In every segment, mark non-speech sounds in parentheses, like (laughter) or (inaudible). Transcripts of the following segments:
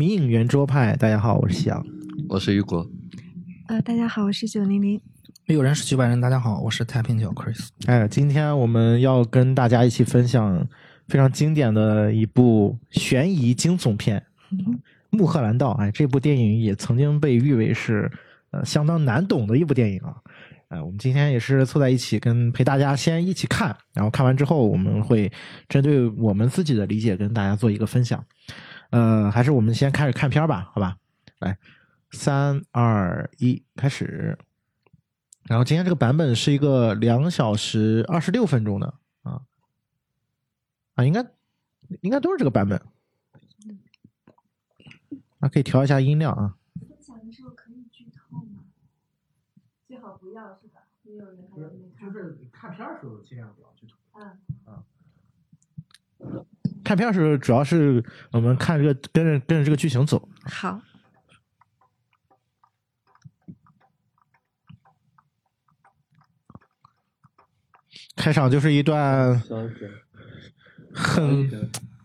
迷影圆桌派，大家好，我是夕阳。我是雨果，呃，大家好，我是九零零。有人是局外人，大家好，我是太平角 Chris。哎，今天我们要跟大家一起分享非常经典的一部悬疑惊悚片《穆赫兰道》。哎，这部电影也曾经被誉为是呃相当难懂的一部电影啊。哎，我们今天也是凑在一起，跟陪大家先一起看，然后看完之后，我们会针对我们自己的理解跟大家做一个分享。呃，还是我们先开始看片儿吧，好吧？来，三二一，开始。然后今天这个版本是一个两小时二十六分钟的啊啊，应该应该都是这个版本。啊，可以调一下音量啊。分享的时候可以剧透吗？最好不要是吧？没有人还没看。是看片的时候尽量不要剧透。嗯，看片的时候主要是我们看这个跟着跟着这个剧情走。好。开场就是一段很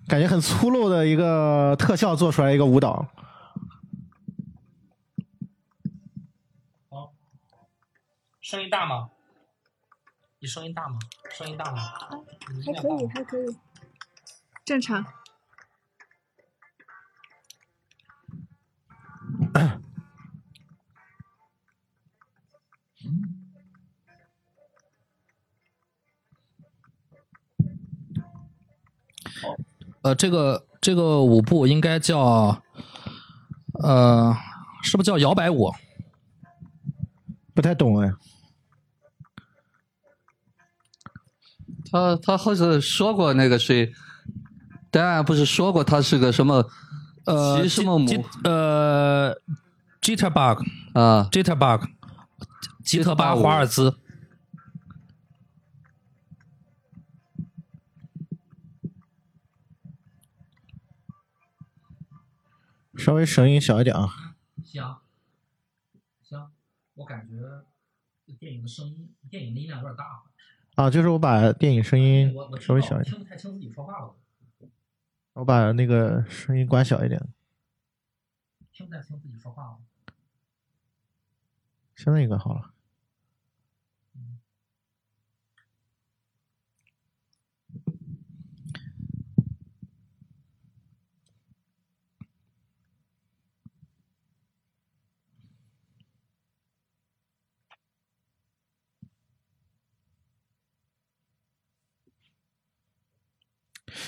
感觉很粗陋的一个特效做出来一个舞蹈。好，声音大吗？你声音大吗？声音大吗？还可以，还可以，正常。(coughs) 呃，这个这个舞步应该叫，呃，是不是叫摇摆舞？不太懂哎。他他好像说过那个谁，当然不是说过他是个什么呃骑什么母？吉呃，Jitterbug。啊。Jitterbug，吉特巴华尔兹。稍微声音小一点啊。行，行，我感觉电影的声音，电影的音量有点大。啊，就是我把电影声音稍微小一点，听不太清自己说话了，我把那个声音关小一点。听不太清自己说话了。现在应该好了。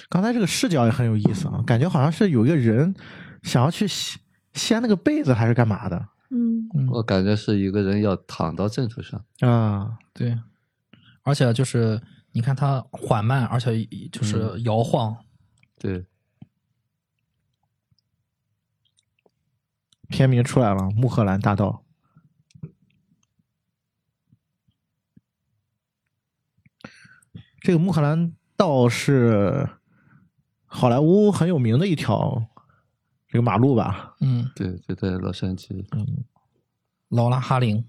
刚才这个视角也很有意思啊，感觉好像是有一个人想要去掀掀那个被子，还是干嘛的嗯，我感觉是一个人要躺到枕头上，啊？对，而且就是你看它缓慢，而且就是摇晃。对，片名出来了，《穆赫兰大道》。这个穆赫兰道是好莱坞很有名的一条这个马路吧？嗯，对，就在洛杉矶。嗯，劳拉哈林。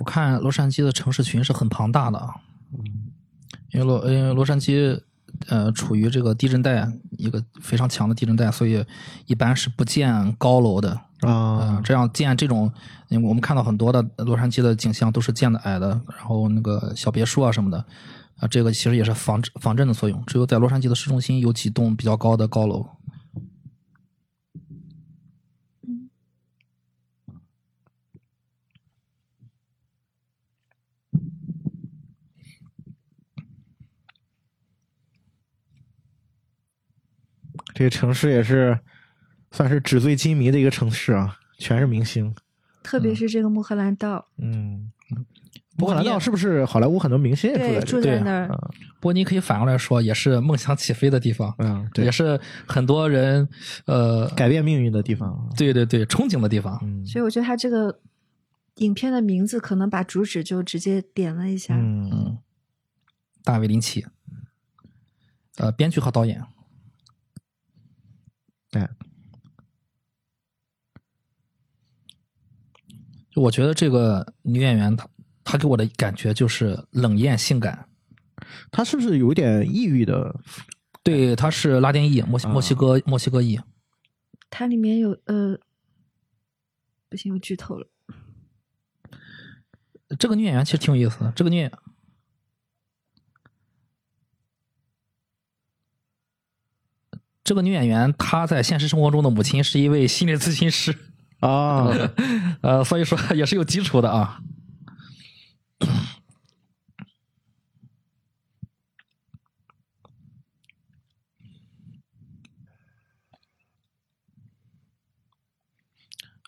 俯瞰洛杉矶的城市群是很庞大的啊，因为洛因为洛杉矶呃处于这个地震带一个非常强的地震带，所以一般是不建高楼的。啊嗯，这样建这种，因为我们看到很多的洛杉矶的景象都是建的矮的，然后那个小别墅啊什么的，啊，这个其实也是防防震的作用。只有在洛杉矶的市中心有几栋比较高的高楼。这个城市也是算是纸醉金迷的一个城市啊，全是明星。特别是这个穆赫兰道，嗯，穆赫兰道是不是好莱坞很多明星也住，在这里？住在那儿。不过你可以反过来说，也是梦想起飞的地方，嗯，对也，是很多人呃，改变命运的地方。对对对，憧憬的地方。嗯所以我觉得他这个影片的名字可能把主旨就直接点了一下。嗯，嗯，大卫林奇，呃，编剧和导演。哎，就我觉得这个女演员她她给我的感觉就是冷艳性感，她是不是有点抑郁的？对，她是拉丁裔，墨西墨西哥墨西哥裔。它里面有呃，不行，我剧透了。这个女演员其实挺有意思的，这个女演这个女演员她在现实生活中的母亲是一位心理咨询师，啊，(laughs) 呃，所以说也是有基础的啊。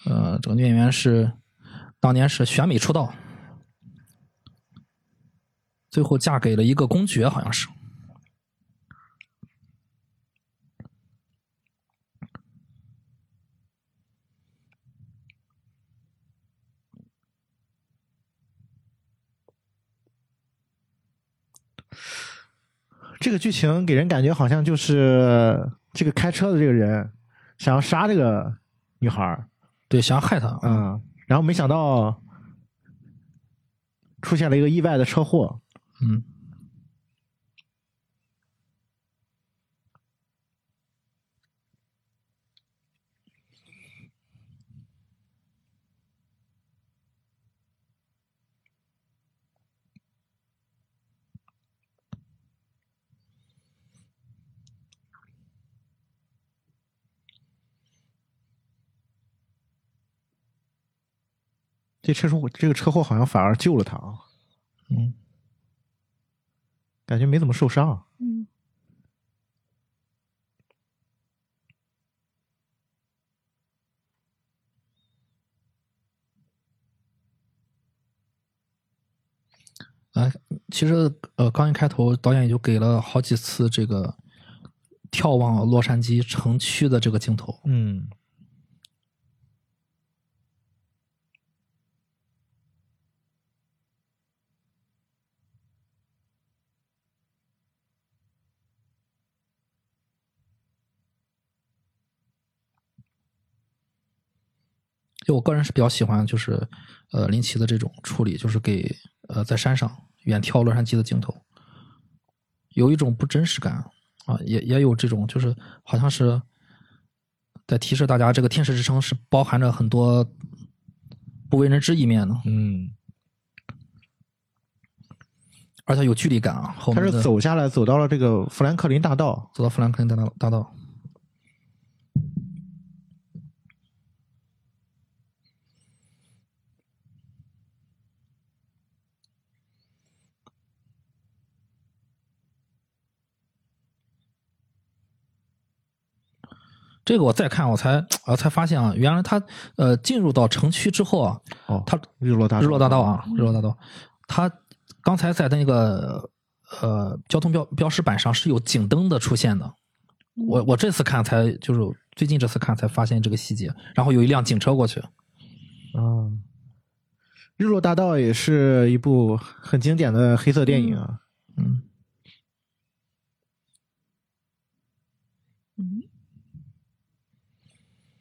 呃，这个女演员是当年是选美出道，最后嫁给了一个公爵，好像是。这个剧情给人感觉好像就是这个开车的这个人想要杀这个女孩儿，对，想要害她。嗯，然后没想到出现了一个意外的车祸，嗯，这车祸这个车祸好像反而救了他啊，嗯，感觉没怎么受伤。嗯，哎，其实呃，刚一开头导演也就给了好几次这个眺望洛杉矶城区的这个镜头。嗯，就我个人是比较喜欢，就是呃林奇的这种处理，就是给呃在山上远眺洛杉矶的镜头，有一种不真实感啊，也也有这种就是好像是在提示大家，这个天使之城是包含着很多不为人知一面的，嗯，而且有距离感啊。后他面的是走下来走到了这个富兰克林大道，走到富兰克林大道大道，这个我再看，我才啊才发现啊，原来他呃进入到城区之后啊，哦，他日落大日落大道啊，日落大道，他刚才在那个呃交通标标识板上是有警灯的出现的，我我这次看才就是最近这次看才发现这个细节，然后有一辆警车过去，嗯，日落大道也是一部很经典的黑色电影啊。嗯，嗯，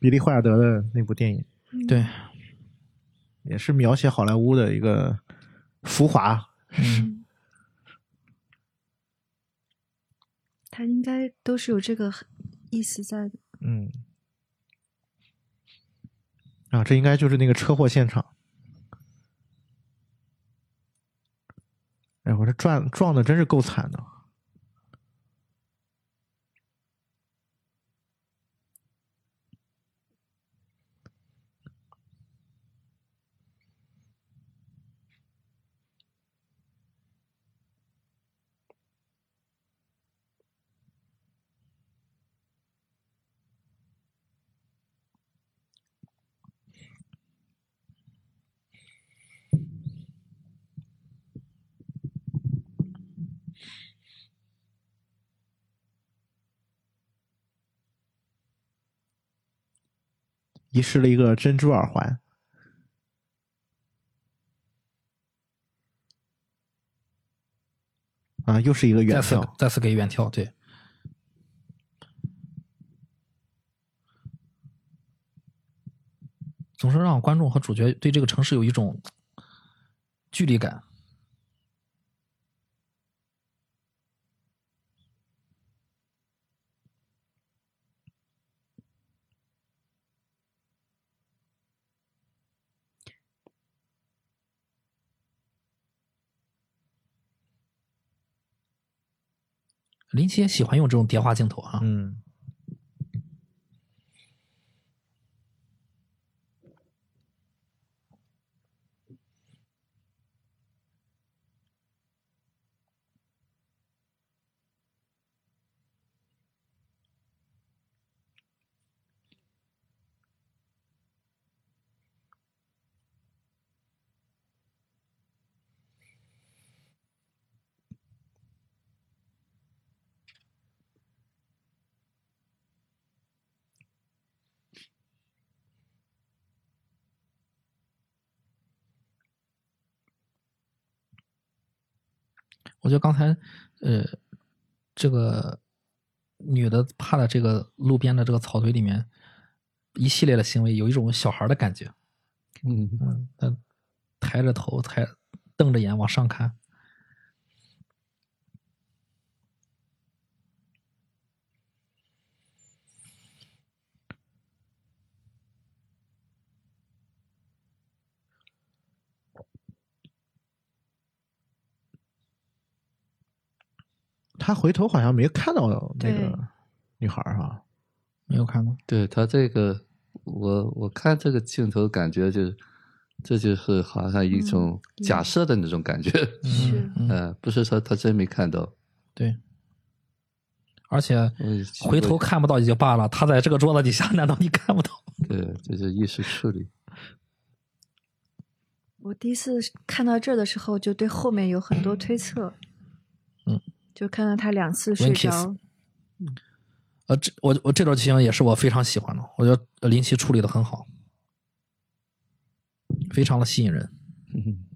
比利怀尔德的那部电影，对，也是描写好莱坞的一个浮华。嗯，他应该都是有这个意思在的。嗯，啊，这应该就是那个车祸现场。哎，我这撞撞的真是够惨的。遗失了一个珍珠耳环。啊，又是一个远再次眺。再次给远跳，对。总是让观众和主角对这个城市有一种距离感。林奇也喜欢用这种叠化镜头啊，我觉得刚才，呃，这个女的趴在这个路边的这个草堆里面，一系列的行为有一种小孩的感觉。嗯，嗯，她抬着头，抬瞪着眼往上看。他回头好像没看到那个女孩儿哈。没有看到，对他这个，我我看这个镜头感觉就是，这就是好像一种假设的那种感觉，(laughs) 是嗯，呃，不是说他真没看到。对。而且嗯回头看不到也就罢了，他在这个桌子底下，难道你看不到？对，这是意识处理。我第一次看到这儿的时候，就对后面有很多推测。嗯，就看到他两次睡着，呃，这我我这段剧情也是我非常喜欢的，我觉得呃林奇处理的很好，非常的吸引人。嗯 (laughs)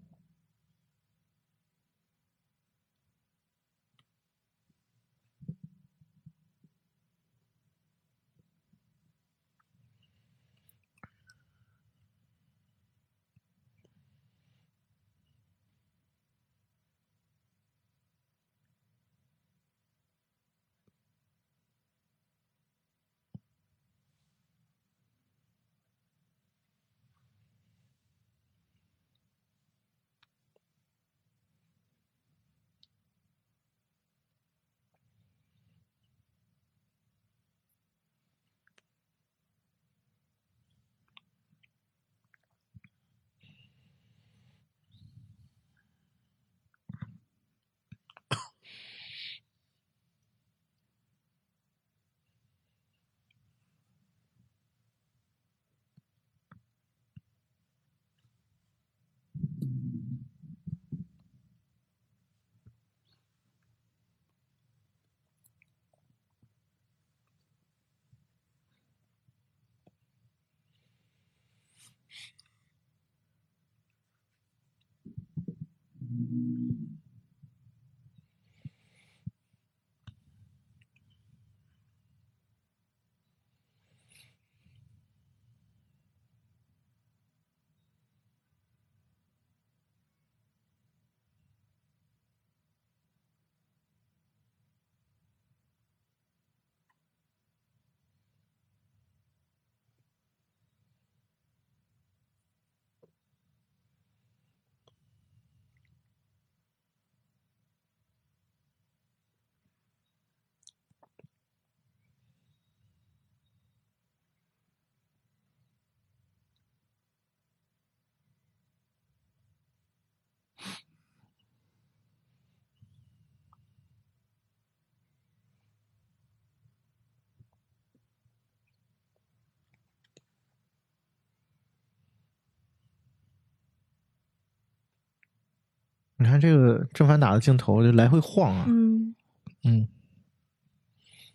你看这个正反打的镜头就来回晃啊，嗯嗯，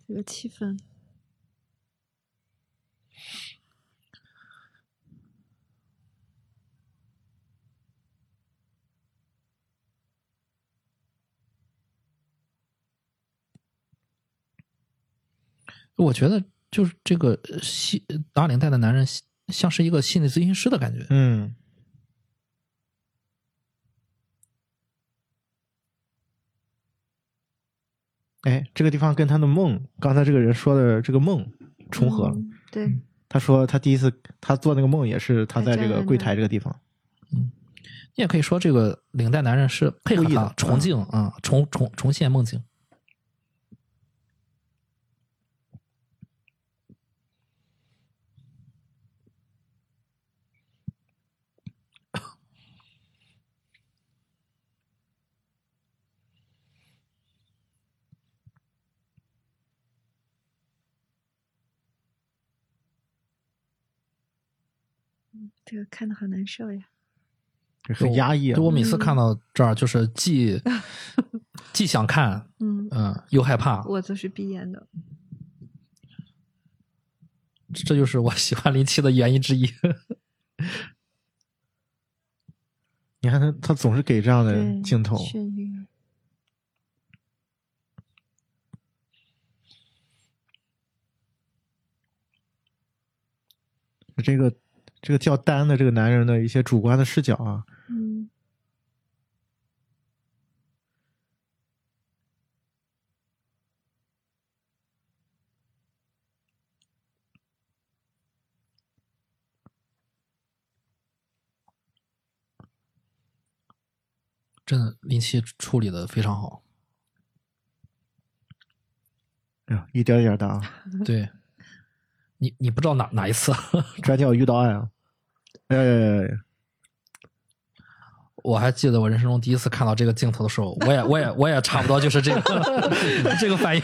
有气氛。我觉得就是这个西打领带的男人像是一个心理咨询师的感觉，嗯，哎，这个地方跟他的梦，刚才这个人说的这个梦重合了。嗯对，他说他第一次他做那个梦也是他在这个柜台这个地方。嗯你也可以说这个领带男人是配合故意的他重境啊，重重重现梦境。这个看的好难受呀。很压抑啊就！我每次看到这儿，就是既 (laughs) 既想看，嗯，嗯，又害怕。我就是闭眼的。这就是我喜欢林七的原因之一。(laughs) 你看他，他总是给这样的，镜头，眩晕。这个这个叫丹的这个男人的一些主观的视角啊，嗯，真的，林七处理的非常好。哎呀，一点一点的啊，对，你你不知道哪哪一次，(laughs) 转角遇到爱啊！哎呀呀呀呀！(laughs) 我还记得我人生中第一次看到这个镜头的时候，我也我也我也差不多就是这个 (laughs) 这个反应。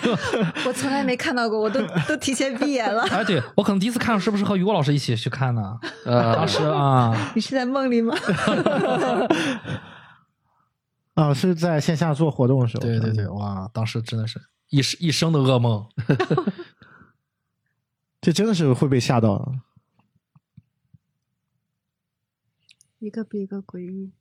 我从来没看到过，我都都提前闭眼了。哎，对我可能第一次看是不是和于果老师一起去看呢？呃当时啊，你是在梦里吗？啊，是在线下做活动的时候。对对对，哇，当时真的是一生一生的噩梦。这真的是会被吓到啊。一个比一个诡异。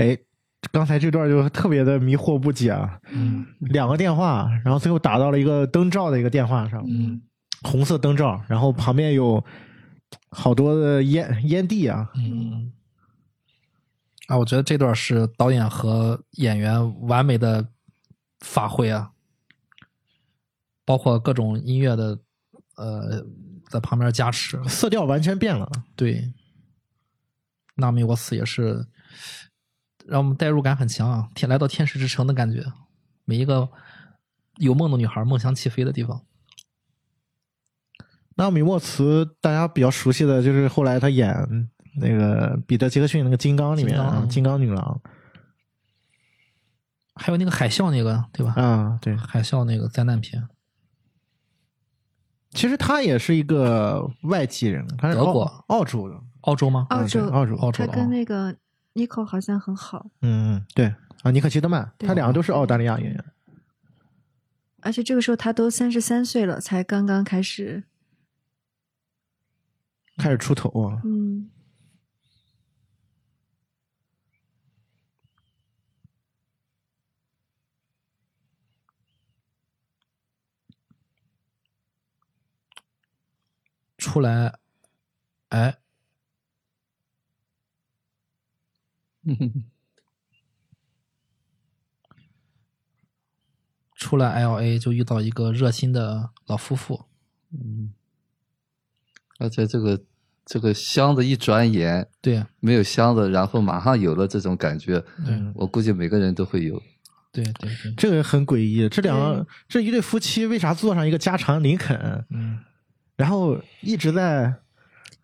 哎，刚才这段就特别的迷惑不解啊。嗯两个电话，然后最后打到了一个灯罩的一个电话上，嗯红色灯罩，然后旁边有好多的烟烟蒂啊。嗯。啊，我觉得这段是导演和演员完美的发挥啊，包括各种音乐的呃在旁边加持。色调完全变了，对，纳米沃斯也是让我们代入感很强啊，天来到天使之城的感觉，每一个有梦的女孩梦想起飞的地方。那米莫茨大家比较熟悉的就是后来他演那个彼得杰克逊那个金刚里面啊金刚嗯金刚女郎还有那个海啸那个，对吧？啊，对，海啸那个灾难片，其实他也是一个外籍人，他是德国澳洲的，澳洲吗？澳洲澳洲澳洲的啊跟那个 Nico 好像很好，嗯嗯，对啊，尼可基德曼，他两个都是澳大利亚演员，而且这个时候他都三十三岁了，才刚刚开始。开始出头啊，嗯，出来，哎，(laughs) 出来 L A 就遇到一个热心的老夫妇，嗯。而且这个这个箱子一转眼对。没有箱子，然后马上有了这种感觉，嗯我估计每个人都会有。对对对，这个很诡异。这两个这一对夫妻为啥坐上一个加长林肯，嗯，然后一直在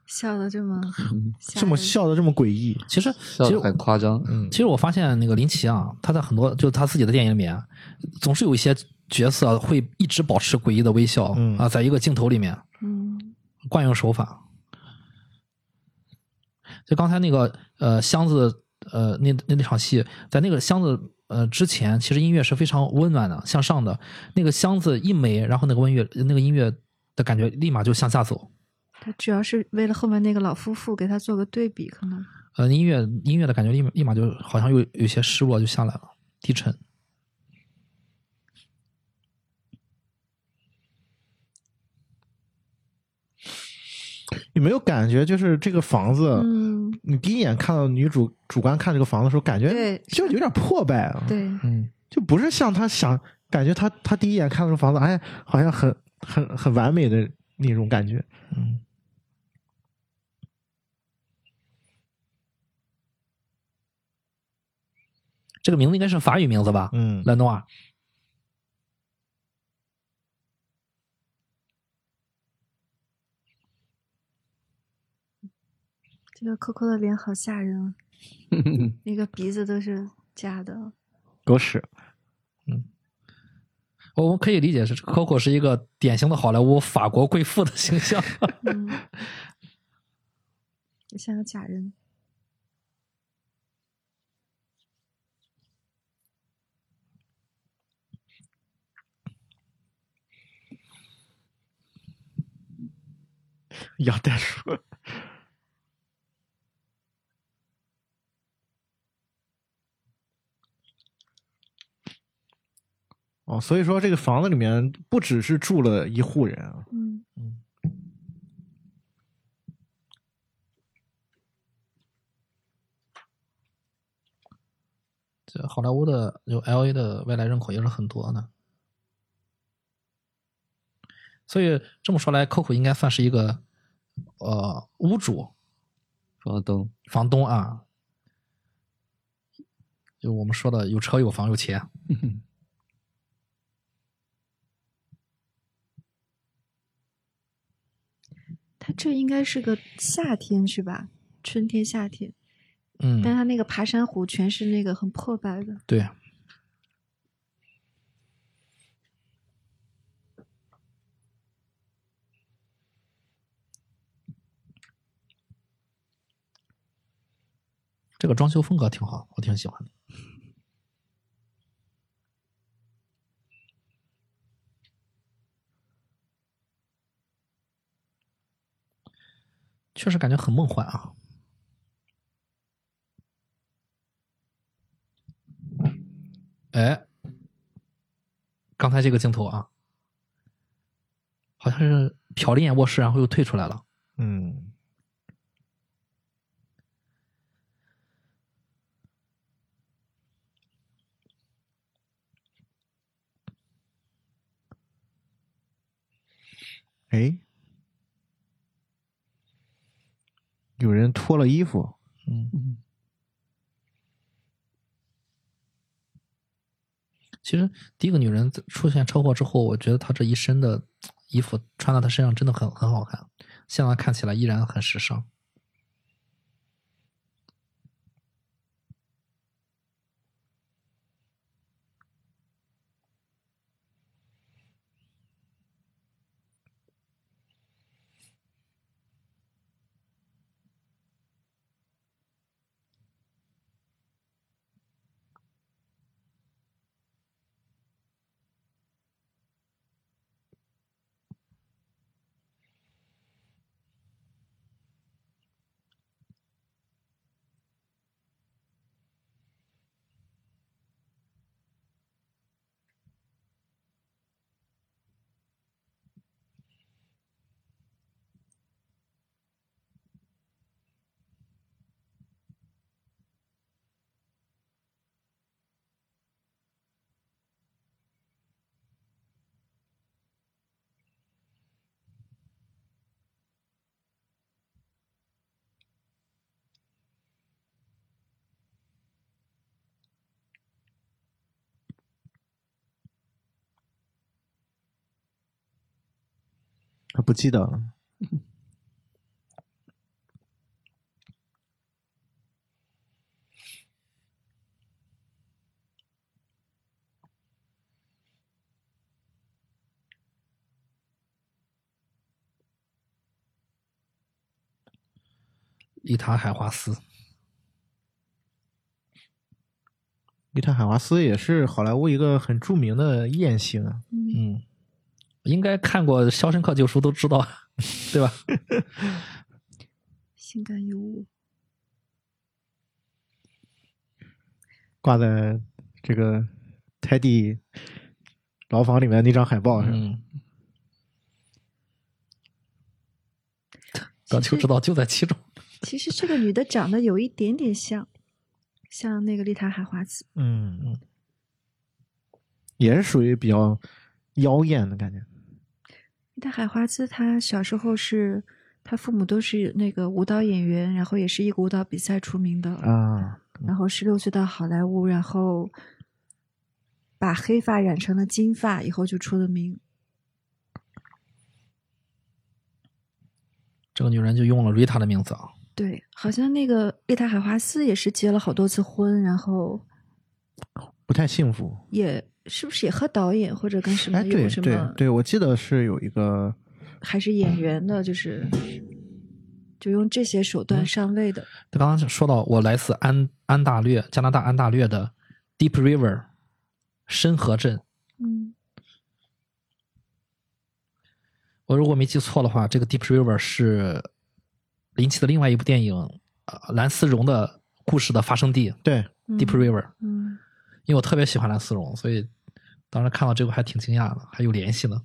笑的这么 (laughs) 吓这么笑的这么诡异？其实其实很夸张，嗯，其实我发现那个林奇啊，他在很多就是他自己的电影里面，总是有一些角色会一直保持诡异的微笑、嗯啊，在一个镜头里面嗯惯用手法。就刚才那个呃箱子呃那那那场戏，在那个箱子呃之前，其实音乐是非常温暖的、向上的。那个箱子一没，然后那个音乐那个音乐的感觉立马就向下走。他主要是为了后面那个老夫妇给他做个对比，可能呃，音乐音乐的感觉立马立马就好像有有些失落就下来了，低沉。有没有感觉就是这个房子，嗯你第一眼看到女主主观看这个房子的时候，感觉对就有点破败啊，对嗯，就不是像他想，感觉他他第一眼看到这个房子，哎，好像很很很完美的那种感觉。嗯，这个名字应该是法语名字吧？嗯，兰诺瓦。这个 Coco 的脸好吓人啊，(laughs) 那个鼻子都是假的。狗屎。我们可以理解是 Coco 是一个典型的好莱坞法国贵妇的形象。嗯，(laughs) 就像个假人。养袋鼠。(laughs) 哦，所以说这个房子里面不只是住了一户人啊，嗯。这好莱坞的有 L A 的外来人口也是很多的，所以这么说来，Coco 应该算是一个呃屋主房东，房东啊，就我们说的有车有房有钱。他这应该是个夏天是吧？春天、夏天，嗯，但他那个爬山虎全是那个很破败的。对。这个装修风格挺好，我挺喜欢的。确实感觉很梦幻啊！哎，刚才这个镜头啊，好像是瞟了一眼卧室，然后又退出来了。嗯，哎，有人脱了衣服，嗯，其实第一个女人出现车祸之后，我觉得她这一身的衣服穿到她身上真的很很好看，现在看起来依然很时尚。他不记得了。伊塔海华斯，伊塔海华斯也是好莱坞一个很著名的艳星啊。嗯，应该看过《肖申克救赎》都知道，对吧？(laughs) 性感尤物，挂在这个泰迪牢房里面那张海报上。嗯，早就知道就在其中。(laughs) 其实这个女的长得有一点点像，像那个丽塔海华兹。嗯嗯，也是属于比较妖艳的感觉。丽塔海华兹她小时候是，她父母都是那个舞蹈演员，然后也是一个舞蹈比赛出名的。啊，然后十六岁到好莱坞，然后把黑发染成了金发，以后就出了名。这个女人就用了瑞塔的名字啊。对，好像那个丽塔海华斯也是结了好多次婚，然后不太幸福。也是不是也和导演或者跟什么有什么，对对，我记得是有一个还是演员的，就是就用这些手段上位的。他刚刚说到我来自安安大略，加拿大安大略的 Deep River 深河镇。嗯我如果没记错的话，这个 Deep River 是林奇的另外一部电影《呃蓝丝绒的故事》的发生地。对，嗯 Deep River，嗯因为我特别喜欢蓝丝绒，所以当时看到这个还挺惊讶的，还有联系呢。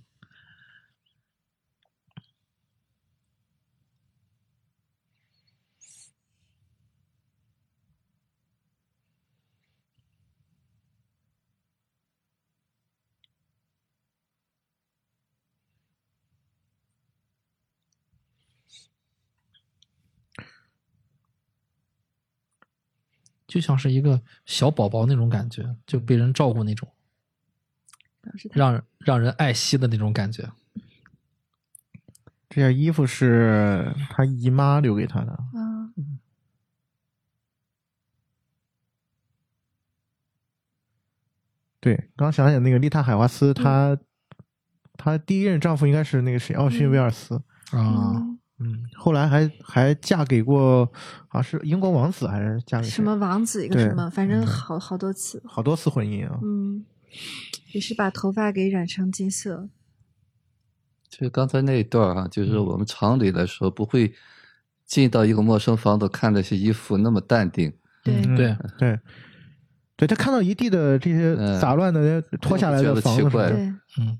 就像是一个小宝宝那种感觉，就被人照顾那种，让让人爱惜的那种感觉。这件衣服是他姨妈留给他的。啊，对，刚想起那个丽塔海华斯，她她第一任丈夫应该是那个谁，奥逊威尔斯。啊，嗯嗯，后来还还嫁给过，好像是英国王子，还是嫁给什么王子一个什么，反正嗯好好多次。好多次婚姻啊。嗯，也是把头发给染成金色。就是刚才那一段儿啊，就是我们常理来说不会进到一个陌生房子看那些衣服那么淡定，对，嗯对对，对。他看到一地的这些嗯杂乱的脱下来的房子对，嗯，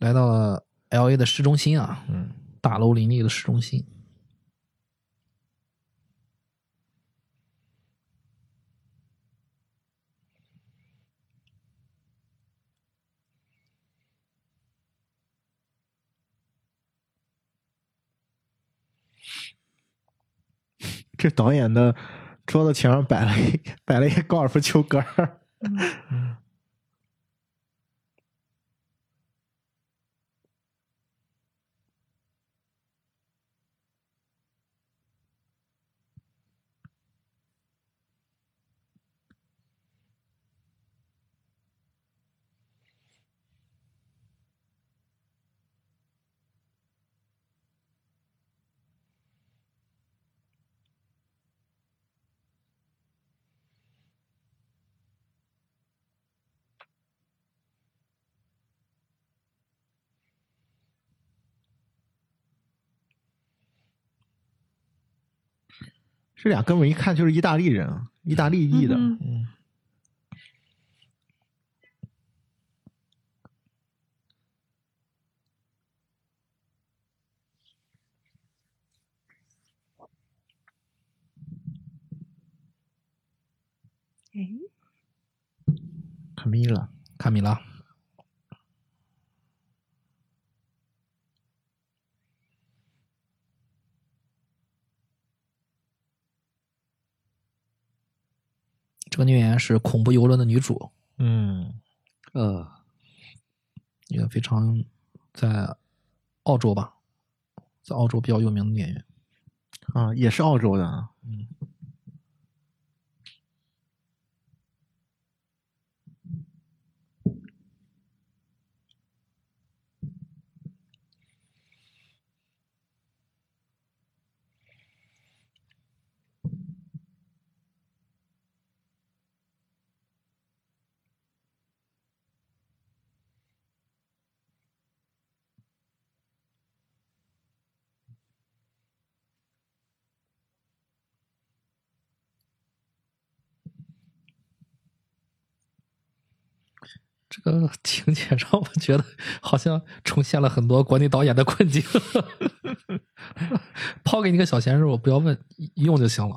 来到了 L A 的市中心啊，嗯，大楼林立的市中心。(laughs) 这导演的桌子前上摆了一摆了一个高尔夫球杆儿。嗯这俩哥们儿一看就是意大利人啊，意大利裔的。嗯嗯。哎，卡米拉，卡米拉，这个女演员是恐怖游轮的女主，嗯，呃，一个非常在澳洲吧，在澳洲比较有名的女演员。啊，也是澳洲的啊。这个情节让我觉得好像重现了很多国内导演的困境。(laughs) 抛给你个小鲜肉，不要问，用就行了。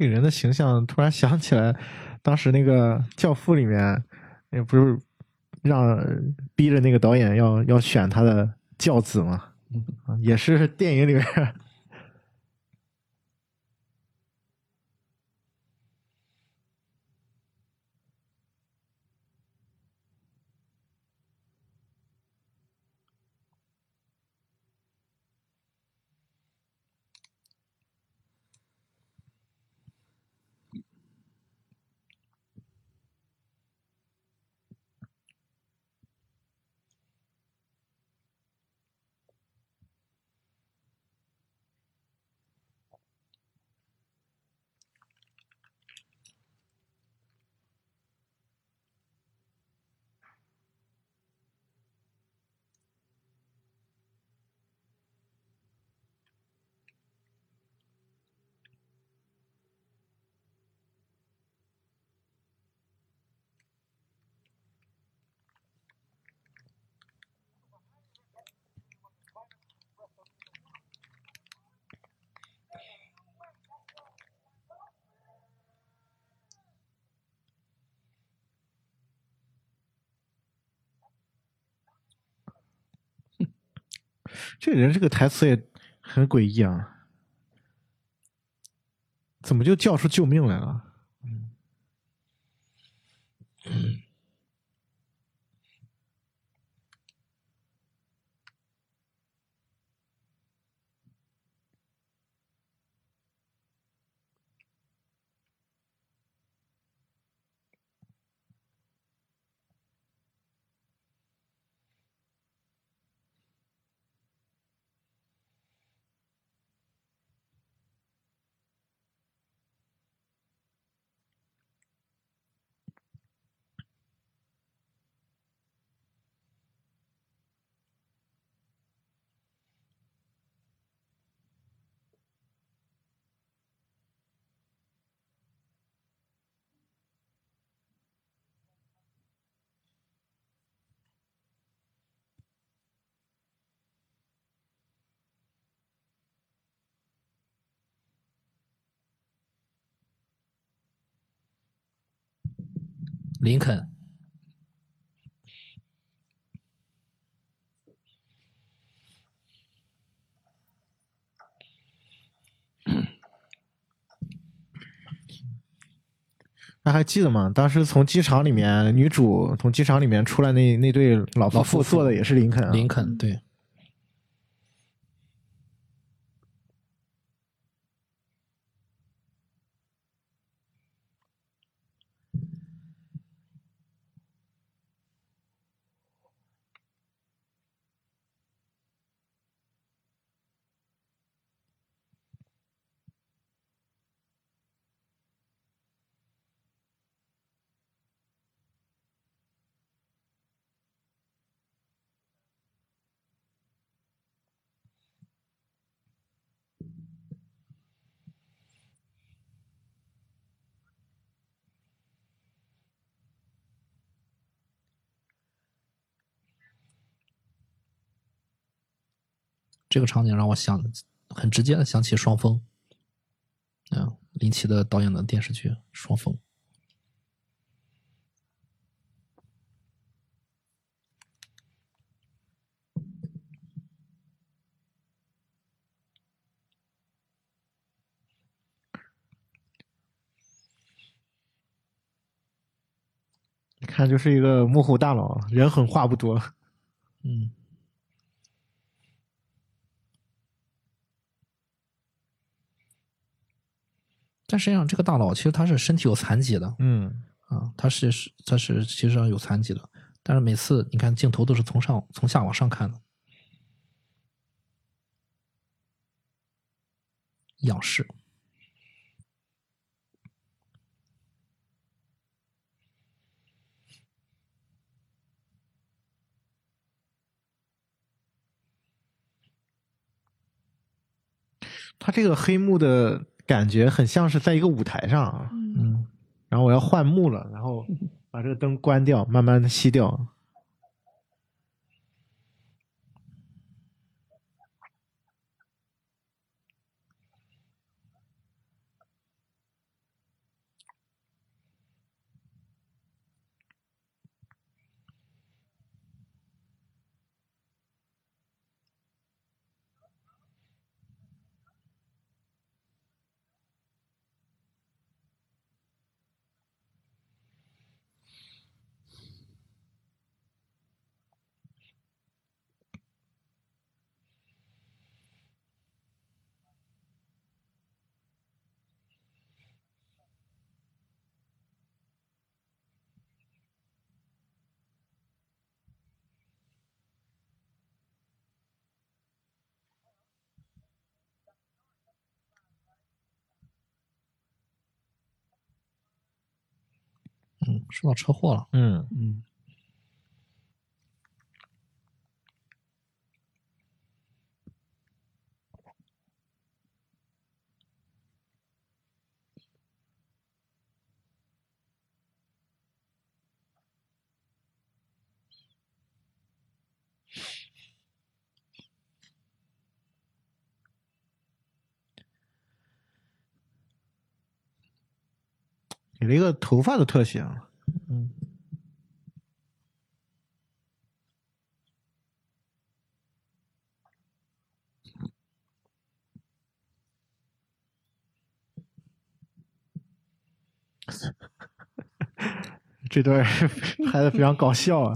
这个人的形象突然想起来，当时那个《教父》里面，也不是让逼着那个导演要要选他的教子嘛，啊也是电影里面。这人这个台词也很诡异啊，怎么就叫出救命来了？林肯，(clears throat) 那还记得吗？当时从机场里面，女主从机场里面出来那那对老夫老妇坐的也是林肯啊。林肯，对，这个场景让我想很直接的想起双峰，嗯，林奇的导演的电视剧《双峰》。一看就是一个幕后大佬，人狠话不多。嗯，但实际上这个大佬其实他是身体有残疾的，嗯，啊，他是是他是其实上有残疾的，但是每次你看镜头都是从上从下往上看的，仰视。他这个黑幕的感觉很像是在一个舞台上啊，嗯，嗯，然后我要换幕了，然后把这个灯关掉，慢慢的熄掉。嗯，说到车祸了，嗯。嗯，给了一个头发的特写啊。嗯，(laughs) 这段 (laughs) 拍的非常搞笑啊。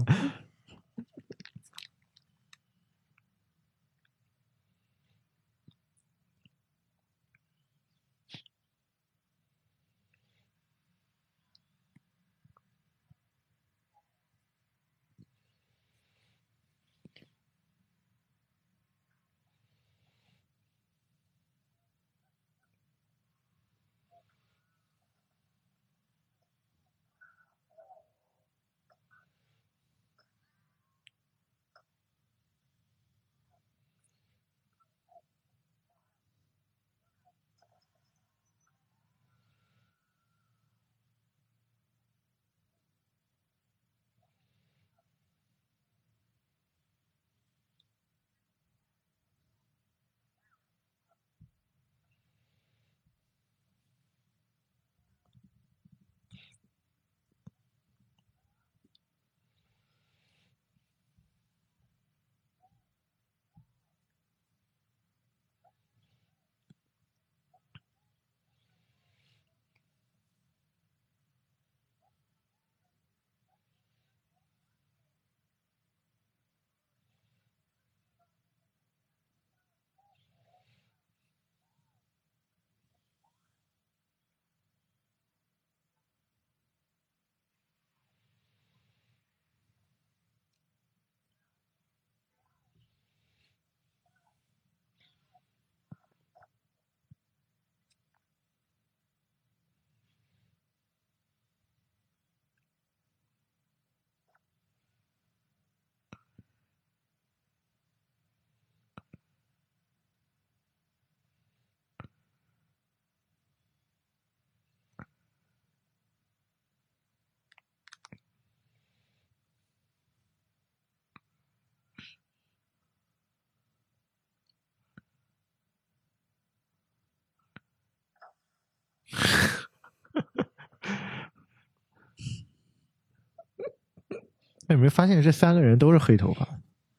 有 (laughs) 没有发现这三个人都是黑头发？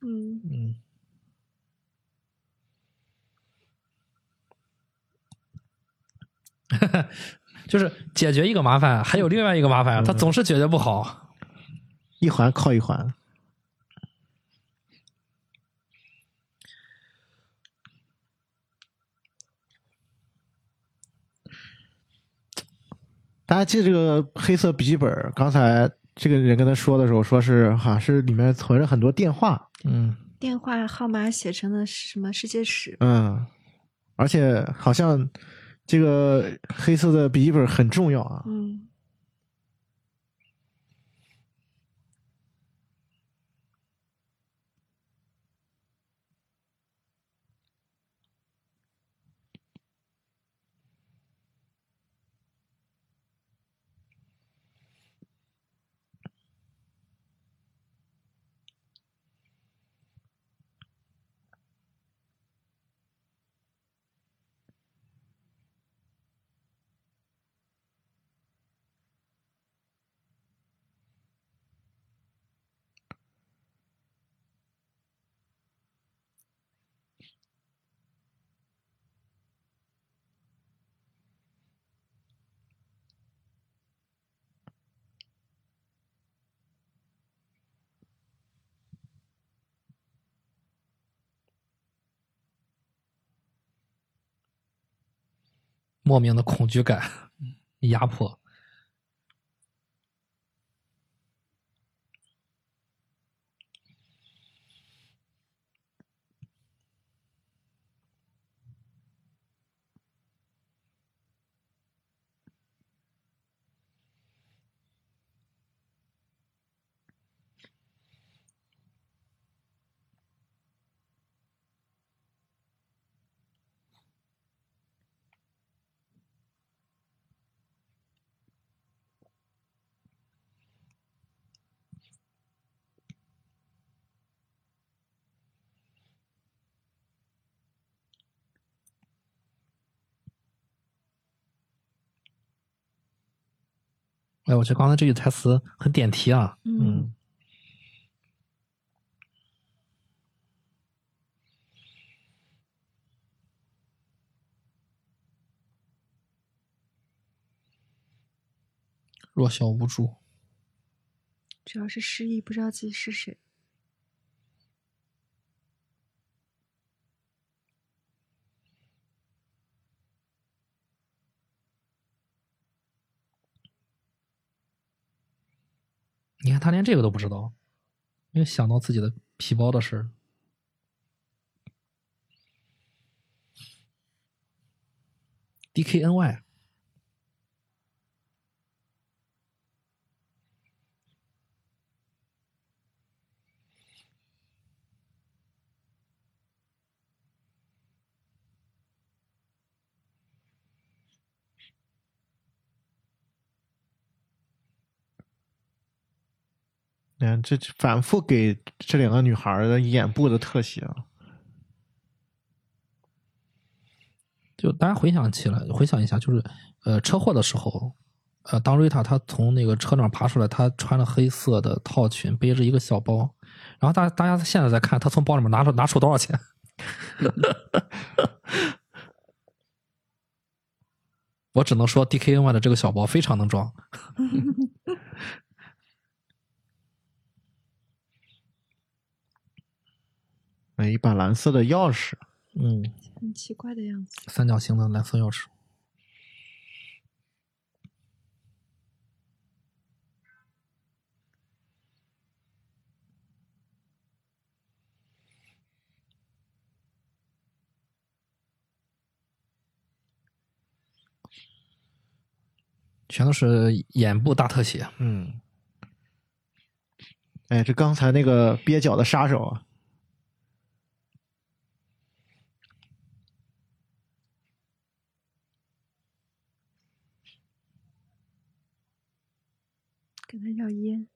嗯，嗯，(laughs) 就是解决一个麻烦，还有另外一个麻烦，他总是解决不好。一环靠一环。大家记得这个黑色笔记本？刚才这个人跟他说的时候，说是好像是里面存着很多电话，嗯，电话号码写成了什么世界史？嗯，而且好像这个黑色的笔记本很重要啊。嗯，莫名的恐惧感、(laughs) 压迫。哎，我觉得刚才这句台词很点题啊。嗯弱小无助。主要是失忆，不知道自己是谁。他连这个都不知道，没有想到自己的皮包的事。DKNY，你看，这反复给这两个女孩的眼部的特写。就大家回想起来，回想一下，就是呃，车祸的时候，呃，当瑞塔她从那个车上爬出来，她穿了黑色的套裙，背着一个小包，然后大大家现在在看，她从包里面拿出拿出多少钱？(laughs) 我只能说，DKNY 的这个小包非常能装。(laughs) 哎，一把蓝色的钥匙，嗯，很奇怪的样子。三角形的蓝色钥匙。全都是眼部大特写，嗯，哎，这刚才那个蹩脚的杀手啊，那叫烟。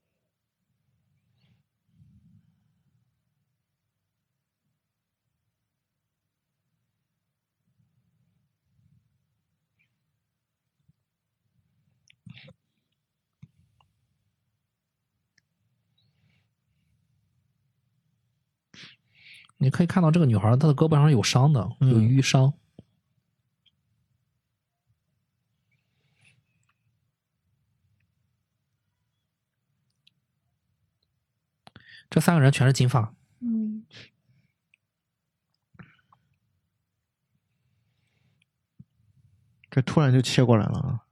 你可以看到这个女孩，她的胳膊上有伤的，有淤伤。这三个人全是金发，嗯，这突然就切过来了啊！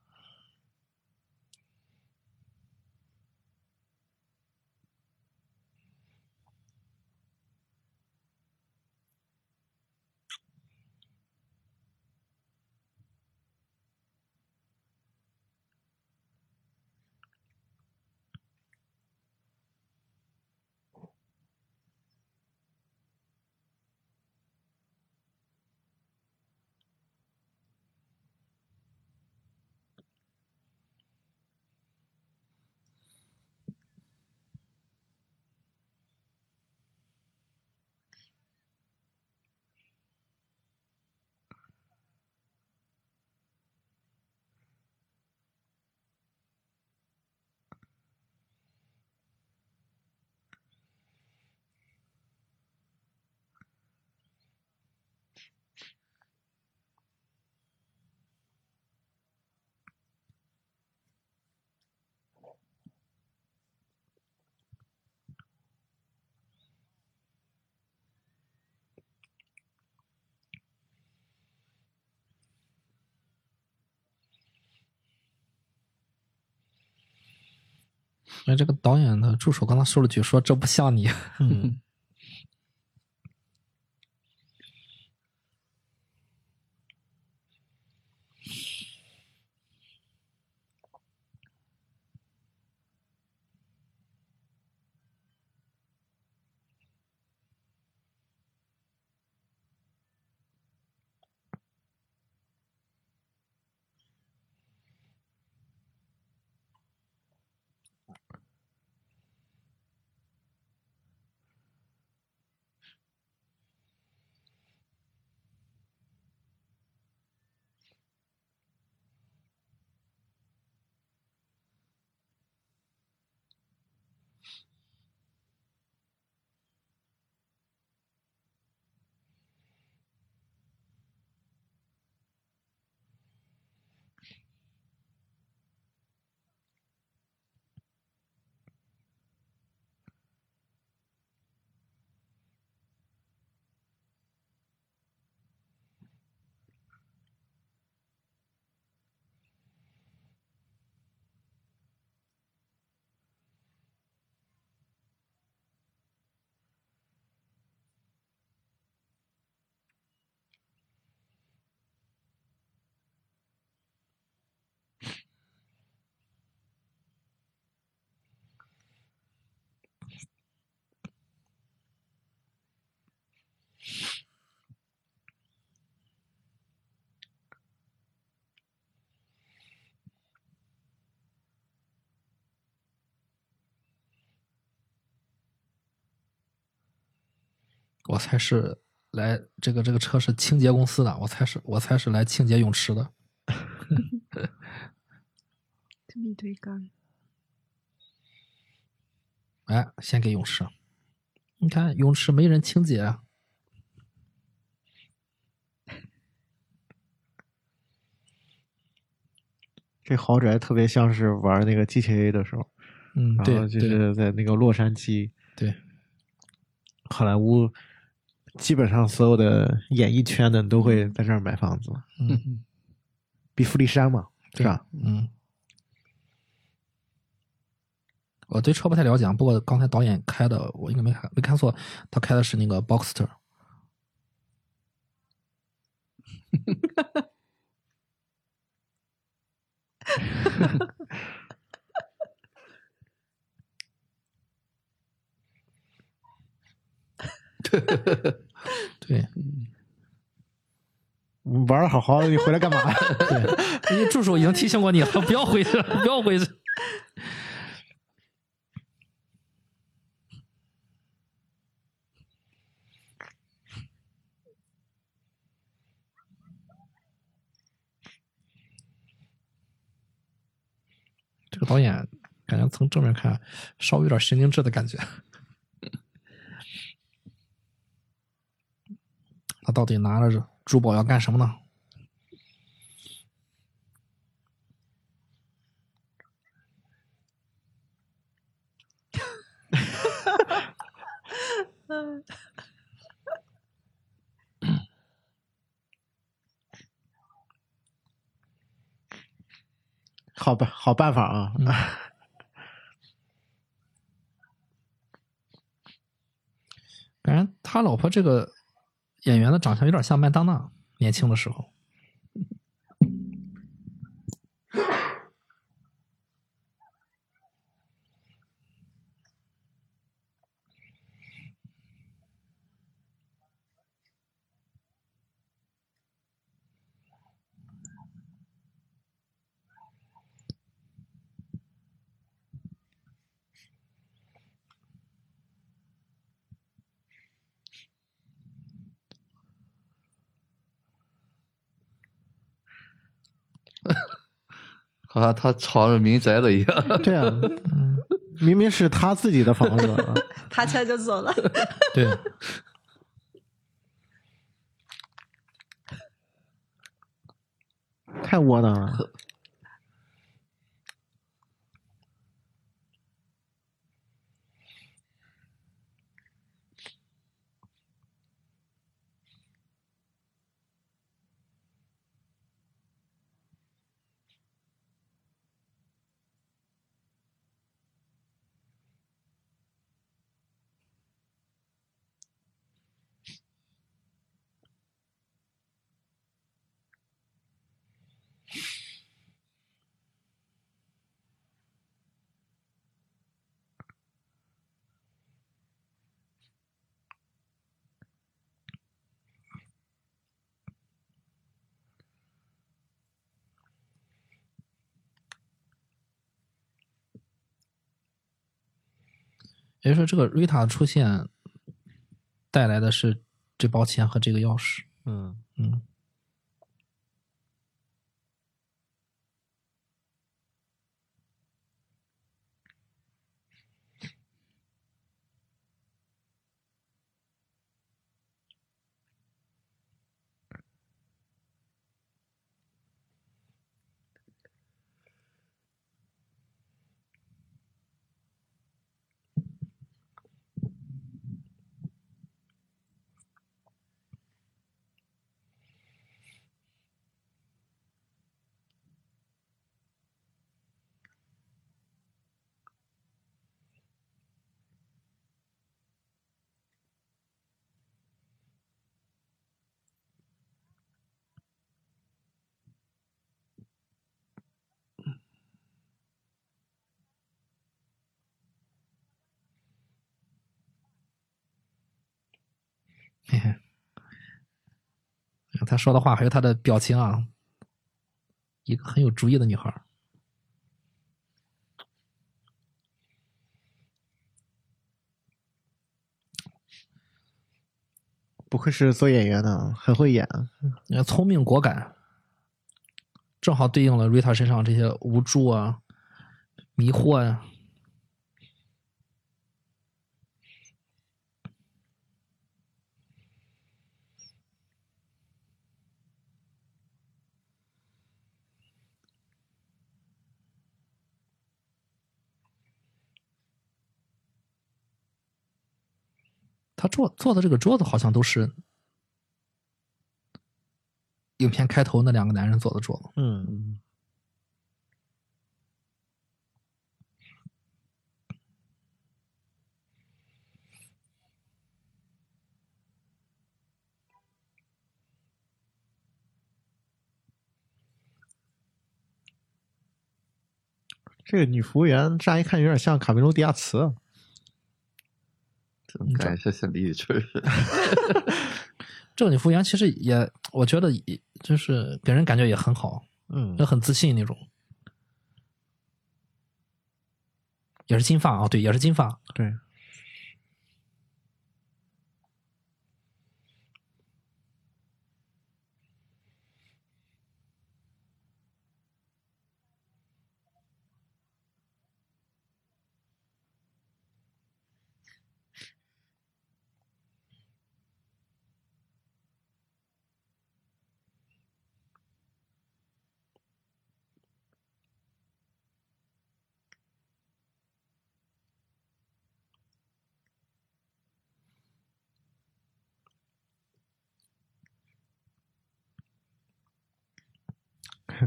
哎，这个导演的助手刚才说了句说这不像你，(laughs) 我猜是来这个这个车是清洁公司的，我猜是我猜是来清洁泳池的。这么一堆缸，(laughs) 哎，先给泳池，你看泳池没人清洁啊，这豪宅特别像是玩那个 GTA 的时候，嗯，然后就对对是在那个洛杉矶，对，好莱坞基本上所有的演艺圈的都会在这儿买房子，嗯，比富力山嘛，是吧？嗯，我对车不太了解，啊，不过刚才导演开的我应该没看没看错，他开的是那个 Boxster。(laughs) (laughs) 对，你玩的好好的，你回来干嘛？对，(laughs) 你助手已经提醒过你了，(laughs) 不要回去了，不要回去。这个导演感觉从正面看稍微有点神经质的感觉。他到底拿着珠宝要干什么呢？(laughs) 好办好办法啊！(laughs) 感觉他老婆这个演员的长相有点像麦当娜，年轻的时候。好像他闯入民宅了一样。(laughs) 对啊，明明是他自己的房子，啊爬起来就走了。(laughs) 对，太窝囊了。也就是说，这个瑞塔的出现带来的是这包钱和这个钥匙。嗯嗯，嘿嘿，他说的话还有他的表情啊，一个很有主意的女孩。不愧是做演员的，很会演。呃，聪明果敢，正好对应了瑞塔身上这些无助啊、迷惑呀、他做做的这个桌子好像都是影片开头那两个男人做的桌子。嗯，这个女服务员乍一看有点像卡梅隆·迪亚茨。感觉像李宇春？这个女服务员其实也，我觉得也就是给人感觉也很好，嗯也很自信那种。也是金发啊，对，也是金发。对，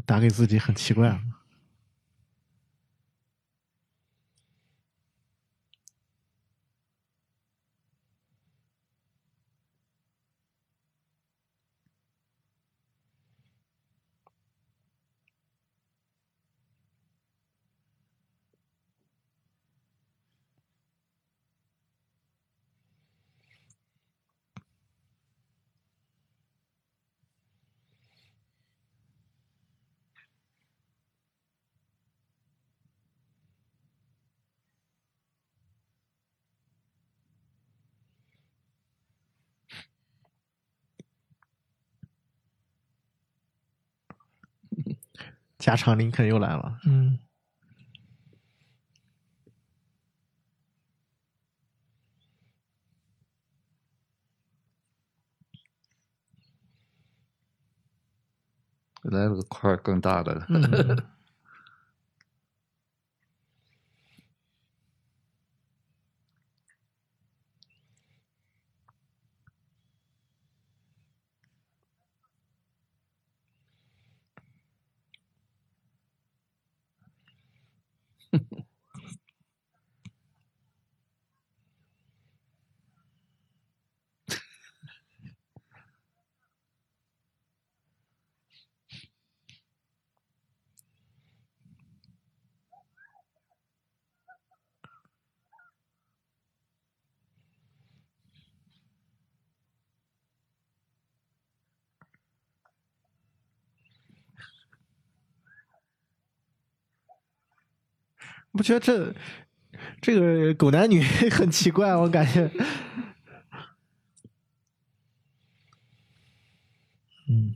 打给自己很奇怪。加长林肯又来了，嗯，来了个块儿更大的。了。嗯不觉得这这个狗男女 (laughs) 很奇怪？我感觉，嗯，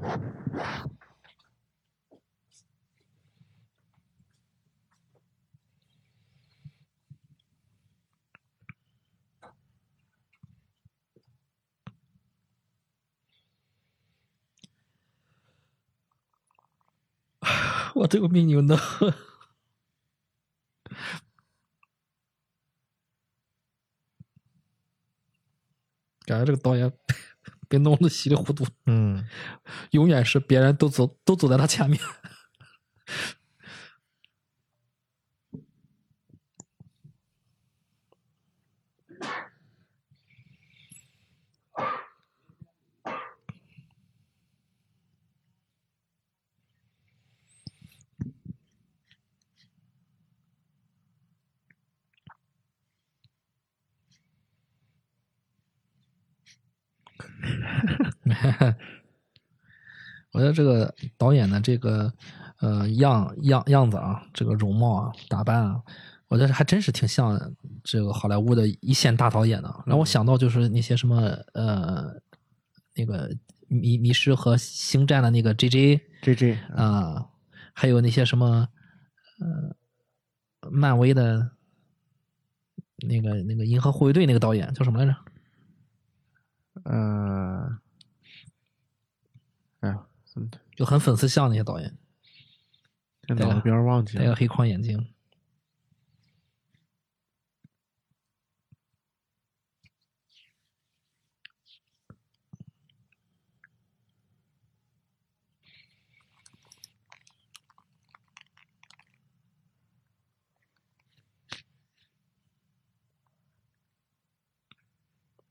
(sighs) 我 (laughs) 这个命运呢？感觉这个导演导演被弄得稀里糊涂，嗯，(laughs) 永远是别人都走都走在他前面。(laughs) 我觉得这个导演的这个呃样样样子啊，这个容貌啊、打扮啊，我觉得还真是挺像这个好莱坞的一线大导演的，让我想到就是那些什么呃那个迷迷失和星战的那个 J J J J 啊、还有那些什么呃，漫威的那个那个银河护卫队那个导演叫什么来着？呃，哎呀，就很粉丝向那些导演，这脑子边儿忘记了？戴个黑框眼镜。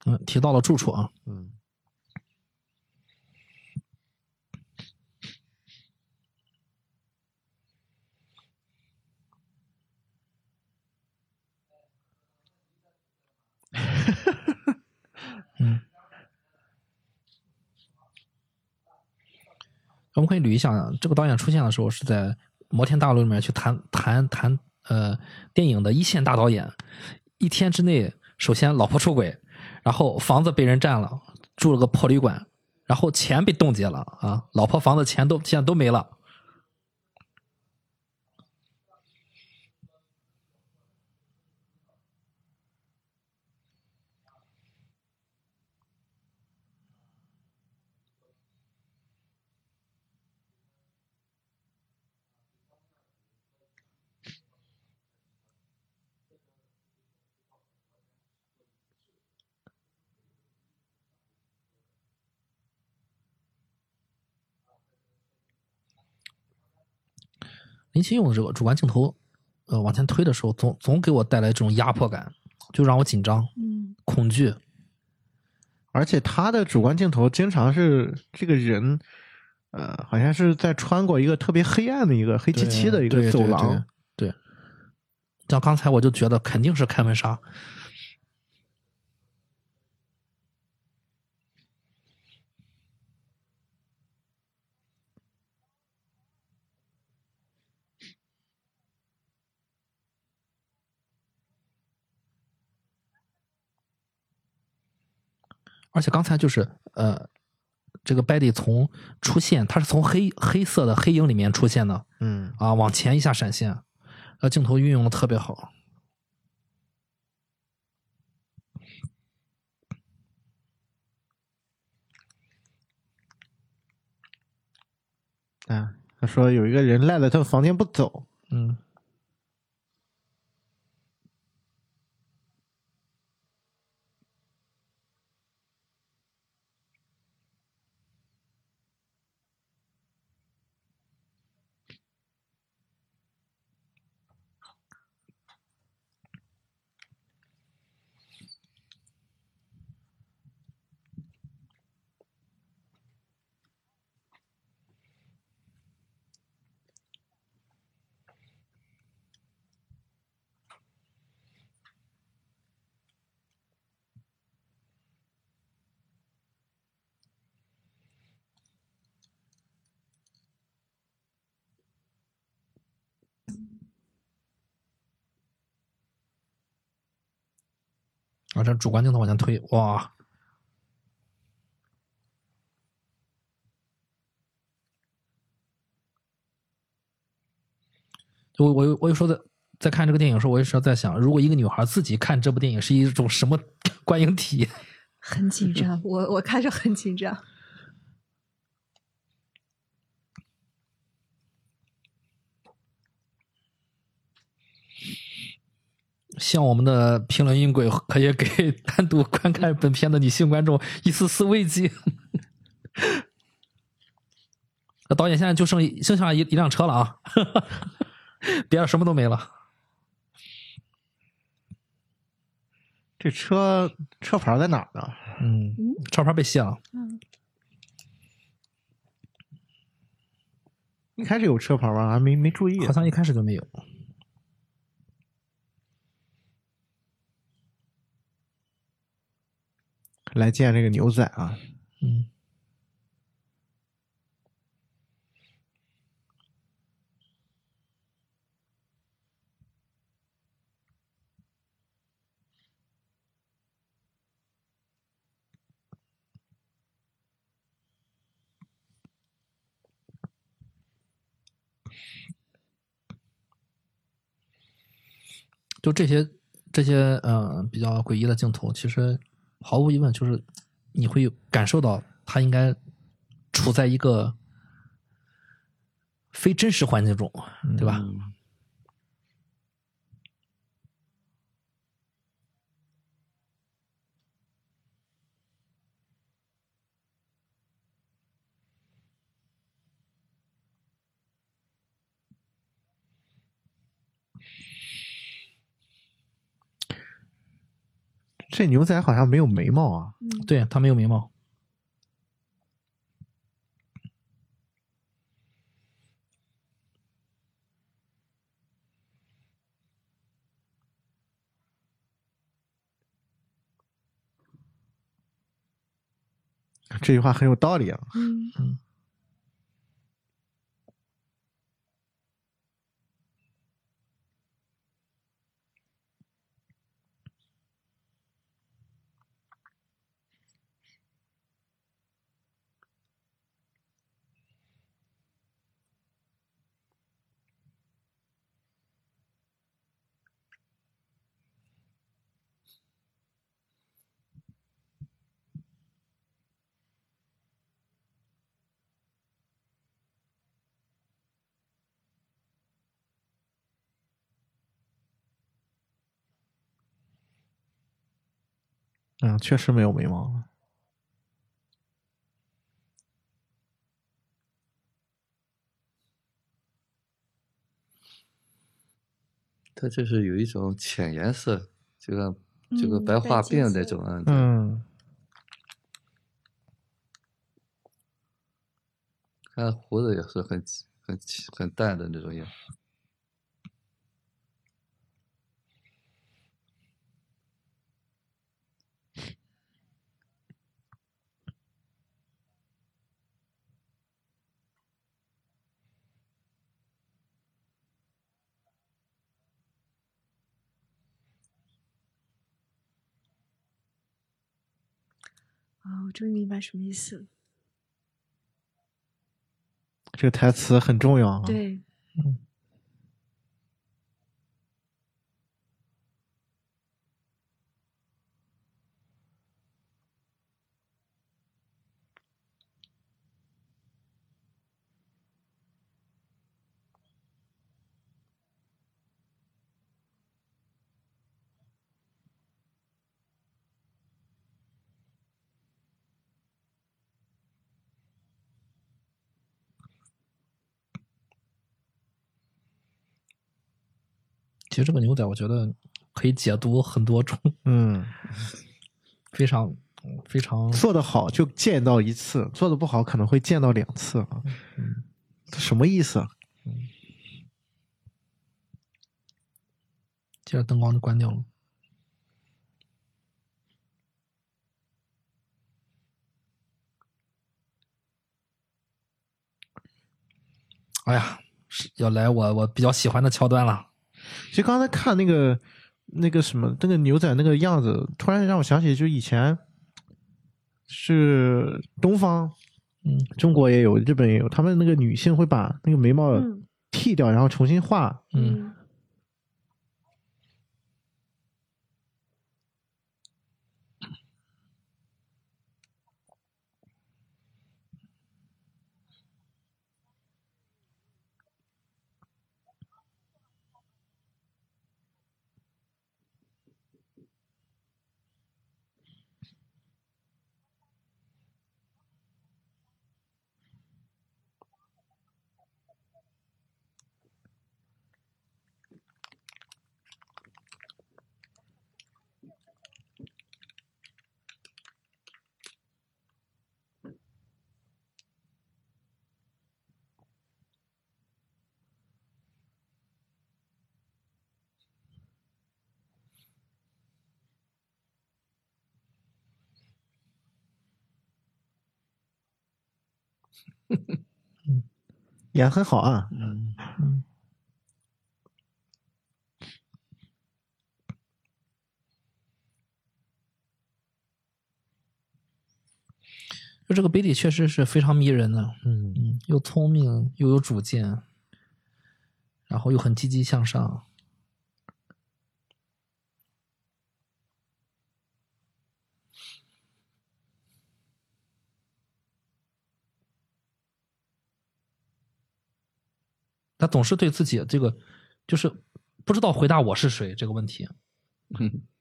嗯，提到了住处啊，嗯，(laughs) 嗯，我们可以捋一下，这个导演出现的时候是在《摩天大楼》里面去谈谈谈呃电影的一线大导演，一天之内，首先老婆出轨，然后房子被人占了，住了个破旅馆，然后钱被冻结了啊，老婆房子钱都现在都没了。林奇用的这个主观镜头，呃，往前推的时候，总总给我带来这种压迫感，就让我紧张、嗯恐惧。而且他的主观镜头经常是这个人，呃，好像是在穿过一个特别黑暗的一个黑漆漆的一个走廊，，对像刚才我就觉得肯定是开门杀。而且刚才就是呃，这个 Betty 从出现，他是从黑黑色的黑影里面出现的，嗯，啊，往前一下闪现，呃，镜头运用的特别好。啊，他说有一个人赖在他房间不走，嗯，啊，这主观镜头往前推，哇，就我我我有时候在在看这个电影的时候，我有时候在想，如果一个女孩自己看这部电影，是一种什么观影体验？很紧张，(laughs) 我我看着很紧张。像我们的评论音轨，可以给单独观看本片的女性观众一丝丝慰藉。(laughs) 那导演现在就剩剩下一一辆车了啊，(laughs) 别的什么都没了。这车车牌在哪儿呢？嗯，车牌被卸了。嗯，一开始有车牌吗？还没没注意。好像一开始就没有。来见这个牛仔啊。嗯。就这些这些呃比较诡异的镜头，其实。毫无疑问就是你会感受到他应该处在一个非真实环境中，对吧？这牛仔好像没有眉毛啊，嗯，对他没有眉毛，这句话很有道理啊。嗯嗯，确实没有眉毛了。它就是有一种浅颜色，就像就跟嗯白化病那种啊。嗯，看胡子也是很很很淡的那种颜。啊，我终于明白什么意思了。这个台词很重要啊。，对，其实这个牛仔我觉得可以解读很多种，(laughs) 嗯，非常非常做的好就见到一次，做的不好可能会见到两次啊。嗯什么意思啊？接着灯光就关掉了。哎呀，是要来我我比较喜欢的桥段了。其实刚才看那个那个什么那个牛仔那个样子，突然让我想起，就以前是东方，嗯，中国也有，日本也有，他们那个女性会把那个眉毛嗯。剃掉，然后重新画。嗯演很好啊，嗯就这个贝蒂确实是非常迷人的，嗯，嗯，又聪明又有主见，然后又很积极向上。他总是对自己这个就是不知道回答我是谁这个问题。嗯 (laughs)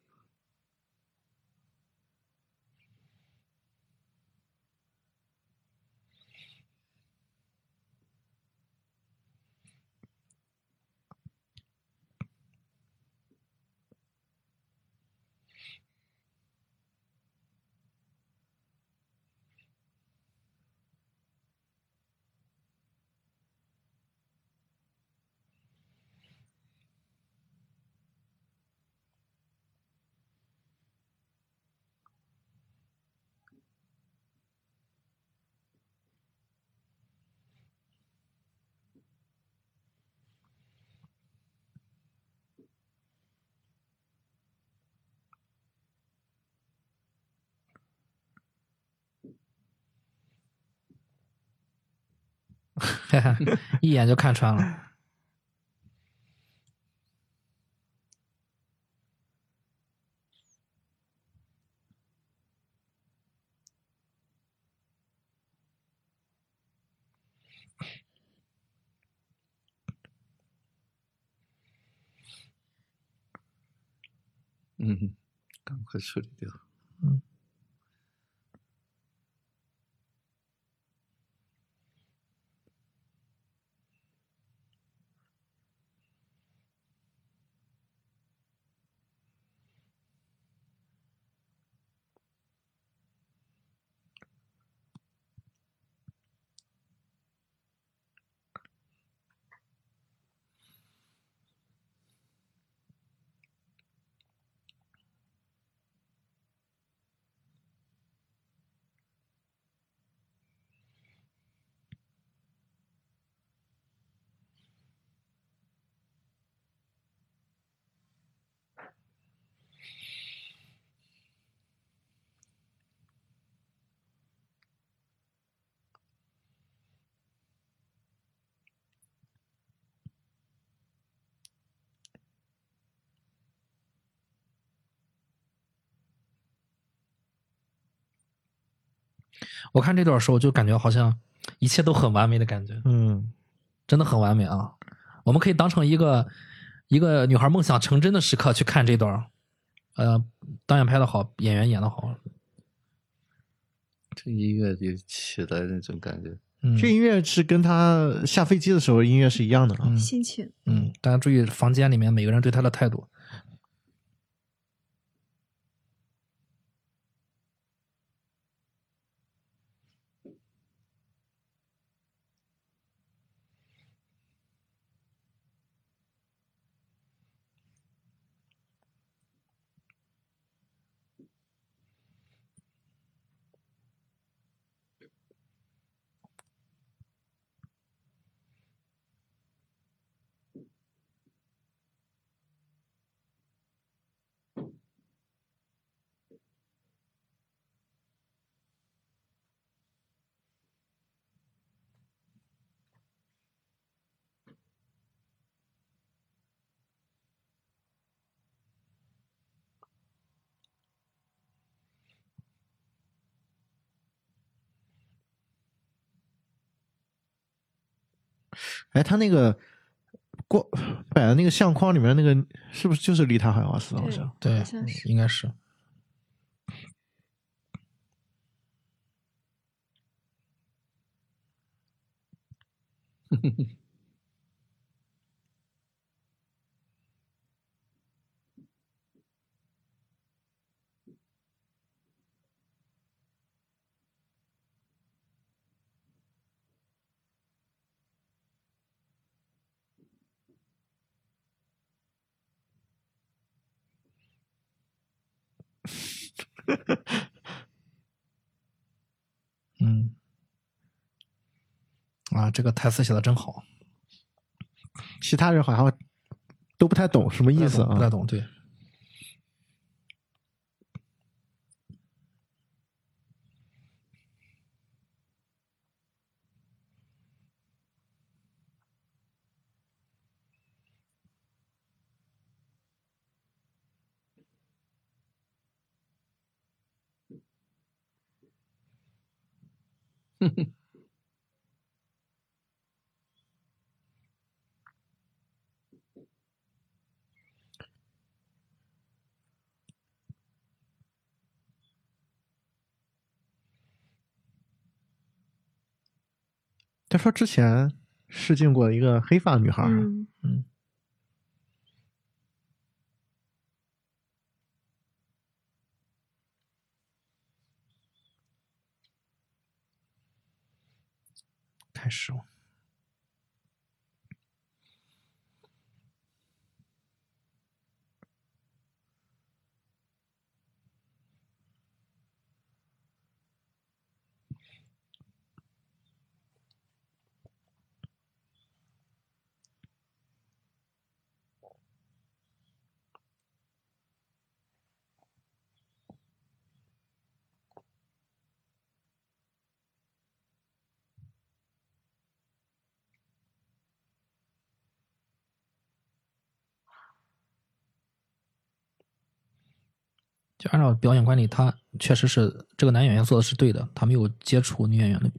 哈 (laughs) 哈一眼就看穿了。嗯，赶快处理掉。我看这段时候就感觉好像一切都很完美的感觉，嗯，真的很完美啊！我们可以当成一个一个女孩梦想成真的时刻去看这段儿，呃，导演拍的好，演员演的好，这音乐就起来那种感觉。嗯，这音乐是跟他下飞机的时候音乐是一样的啊。嗯心情。嗯，大家注意房间里面每个人对他的态度。哎，他那个光摆的那个相框里面那个是不是就是丽塔海华斯？好像对应该是。(laughs) (laughs) 嗯，啊，这个台词写的真好，其他人好像都不太懂什么意思啊。不太懂，对。哼 (laughs) 哼他说之前试镜过一个黑发女孩儿嗯。开就按照表演管理，他确实是这个男演员做的是对的，他没有接触女演员的。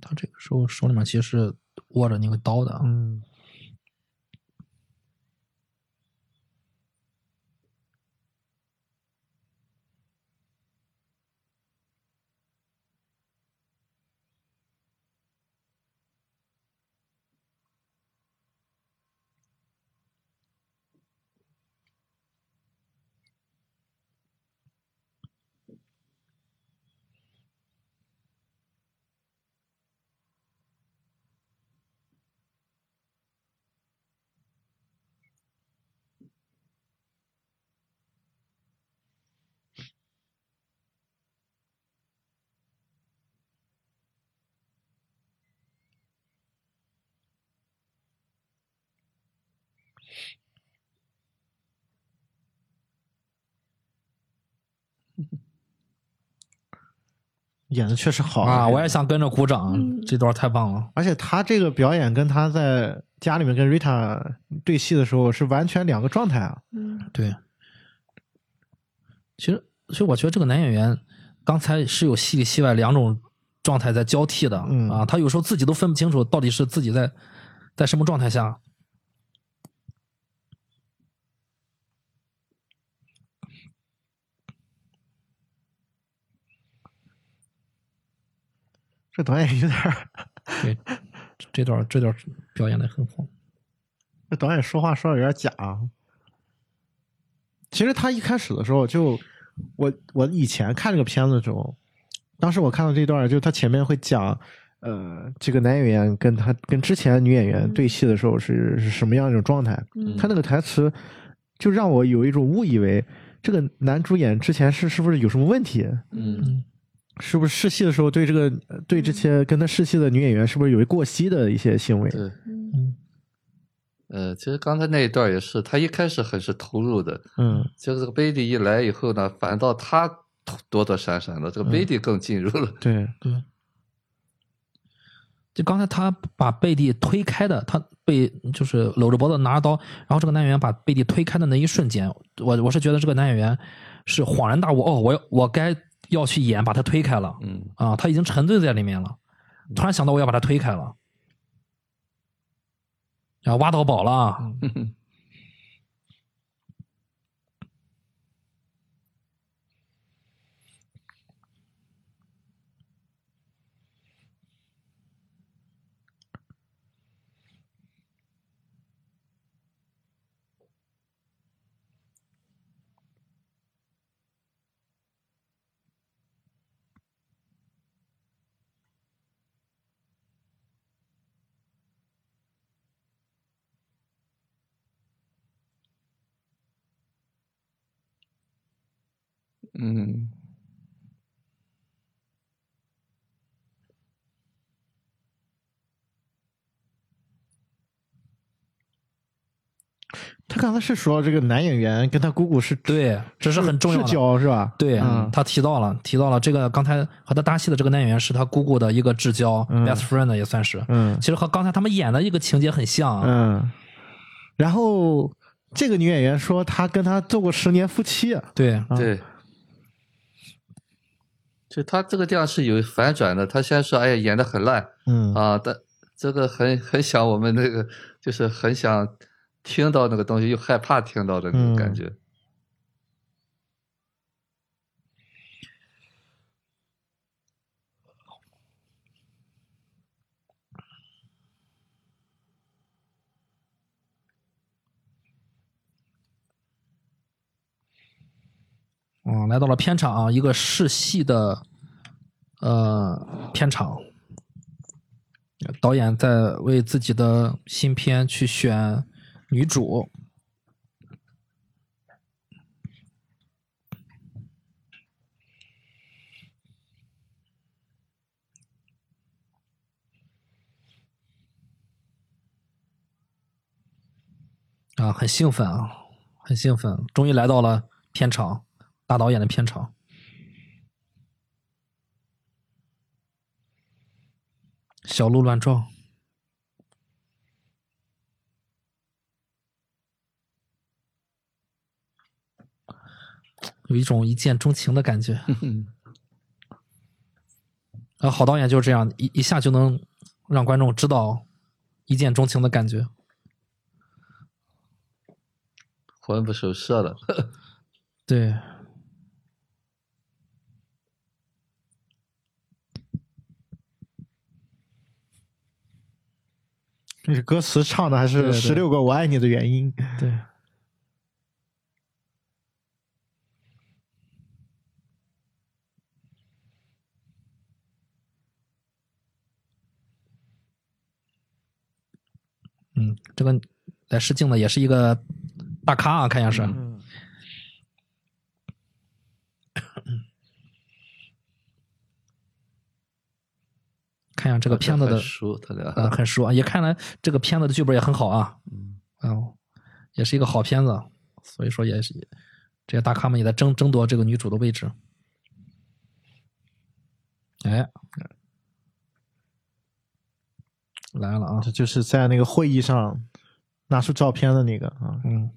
他这个时候手里面其实是握着那个刀的，嗯，演的确实好啊，我也想跟着鼓掌，嗯这段太棒了。而且他这个表演跟他在家里面跟 Rita 对戏的时候是完全两个状态啊。嗯对，其实其实我觉得这个男演员刚才是有戏里戏外两种状态在交替的、嗯啊，他有时候自己都分不清楚到底是自己在在什么状态下。这导演有点儿，对，这段这段表演的很好。(laughs) 这导演说话说的有点假啊。其实他一开始的时候就，我我以前看这个片子的时候，当时我看到这段，就是他前面会讲，呃，这个男演员跟他跟之前女演员对戏的时候是是什么样一种状态。嗯他那个台词就让我有一种误以为这个男主演之前是是不是有什么问题？嗯是不是试戏的时候对这个呃对这些跟他试戏的女演员是不是有过膝的一些行为？对，嗯。呃，其实刚才那一段也是，他一开始很是投入的，嗯。就是这个贝蒂一来以后呢，反倒他躲躲闪闪的，这个贝蒂更进入了。对，对，就刚才他把贝蒂推开的，他被就是搂着脖子拿着刀，然后这个男演员把贝蒂推开的那一瞬间，我我是觉得这个男演员是恍然大悟，哦，我要我该要去演把他推开了。嗯。啊，他已经沉醉在里面了，突然想到我要把他推开了，啊，挖到宝了啊！嗯，他刚才是说这个男演员跟他姑姑是对，这是很重要至的。交是吧？对，嗯他提到了，提到了这个刚才和他搭戏的这个男演员是他姑姑的一个至交、嗯 best friend 也算是。嗯其实和刚才他们演的一个情节很像啊。嗯，然后这个女演员说她跟他做过十年夫妻，对，啊对。就他这个地方是有反转的，他先说哎呀演的很烂嗯啊，但这个很很想我们那个就是很想听到那个东西，又害怕听到的那种感觉。嗯，来到了片场啊，一个试戏的呃片场，导演在为自己的新片去选女主。啊，很兴奋啊，很兴奋，终于来到了片场，大导演的片场。小鹿乱撞，有一种一见钟情的感觉。啊，好导演就是这样，一一下就能让观众知道一见钟情的感觉。魂不守舍的，(laughs) 对，这歌词唱的还是十六个我爱你的原因。对，嗯，这个来试镜的也是一个大咖啊，看样是。嗯看下这个片子的很熟，他俩。呃很熟啊，也看来这个片子的剧本也很好啊，嗯。哦，也是一个好片子，所以说也是这些大咖们也在争争夺这个女主的位置。哎，来了啊，这就是在那个会议上拿出照片的那个啊，嗯，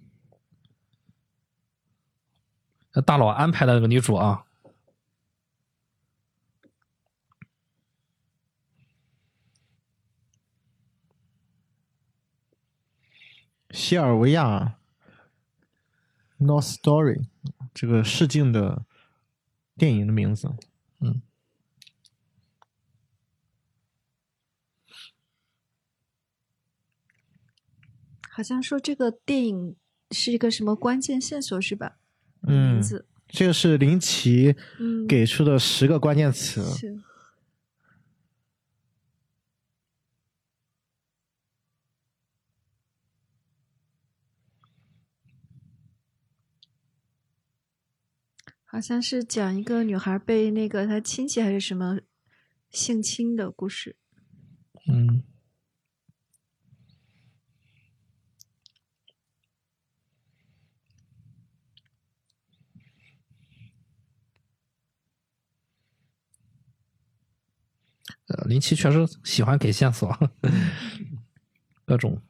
这大佬安排的那个女主啊，西尔维亚 North Story 这个试镜的电影的名字。嗯好像说这个电影是一个什么关键线索是吧？嗯名，字，这个是林奇嗯，给出的十个关键词。是好像是讲一个女孩被那个她亲戚还是什么性侵的故事。嗯，呃，林奇确实喜欢给线索，(laughs) 各种。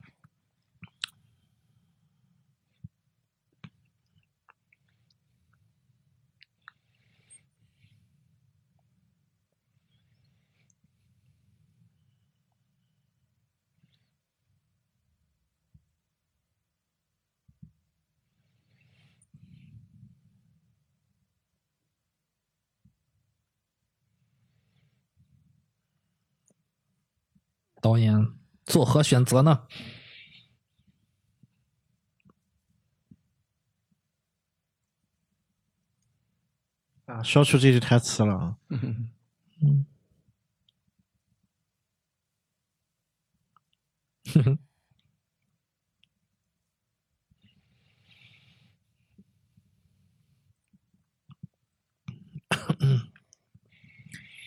导演作何选择呢？啊，说出这句台词了啊。嗯，(laughs) 哼哼，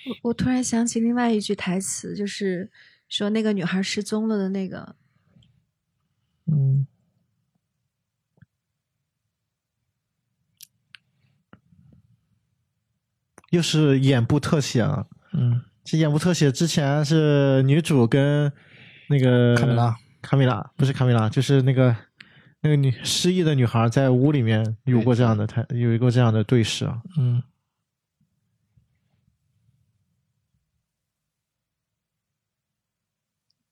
我我突然想起另外一句台词，就是说那个女孩失踪了的那个，嗯，又是眼部特写啊。嗯，这眼部特写之前是女主跟那个卡米拉，卡米拉不是卡米拉，就是那个那个女失忆的女孩在屋里面有过这样的她，有一个这样的对视啊。嗯，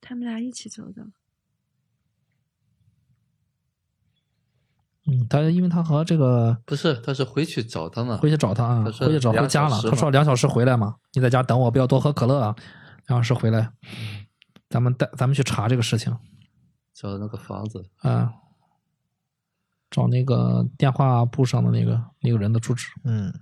他们俩一起走的。嗯，他因为他和这个不是，他是回去找他呢？回去找他啊，他回去找回家了。他说两小时回来嘛，你在家等我，不要多喝可乐啊。两小时回来，咱们带咱们去查这个事情找那个房子，啊，找那个电话簿上的那个那个人的住址。嗯，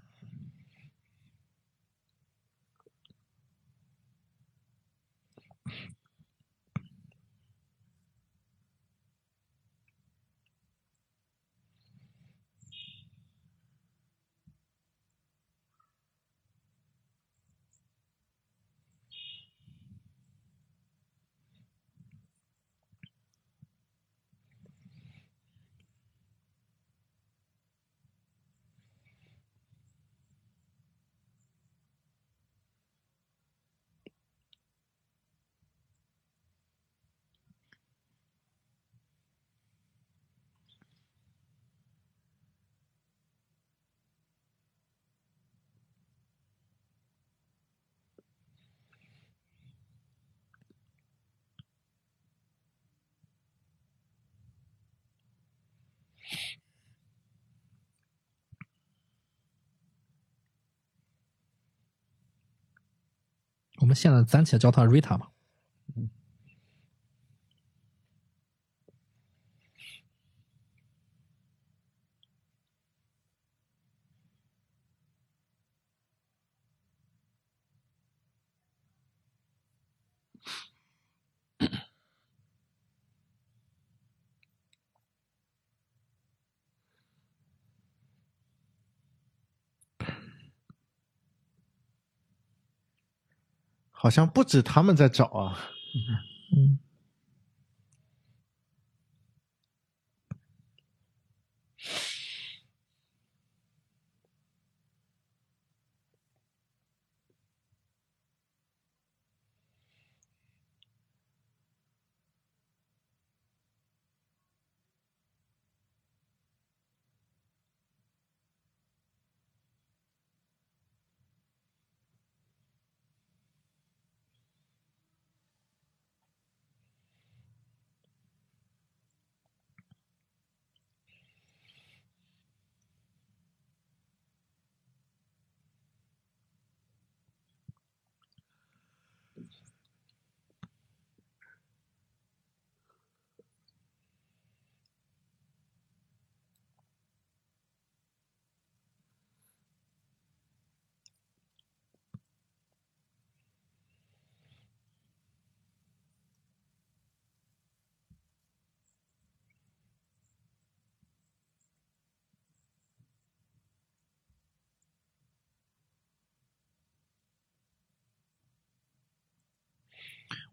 我们现在暂且叫它 Rita 吧。好像不止他们在找啊。嗯，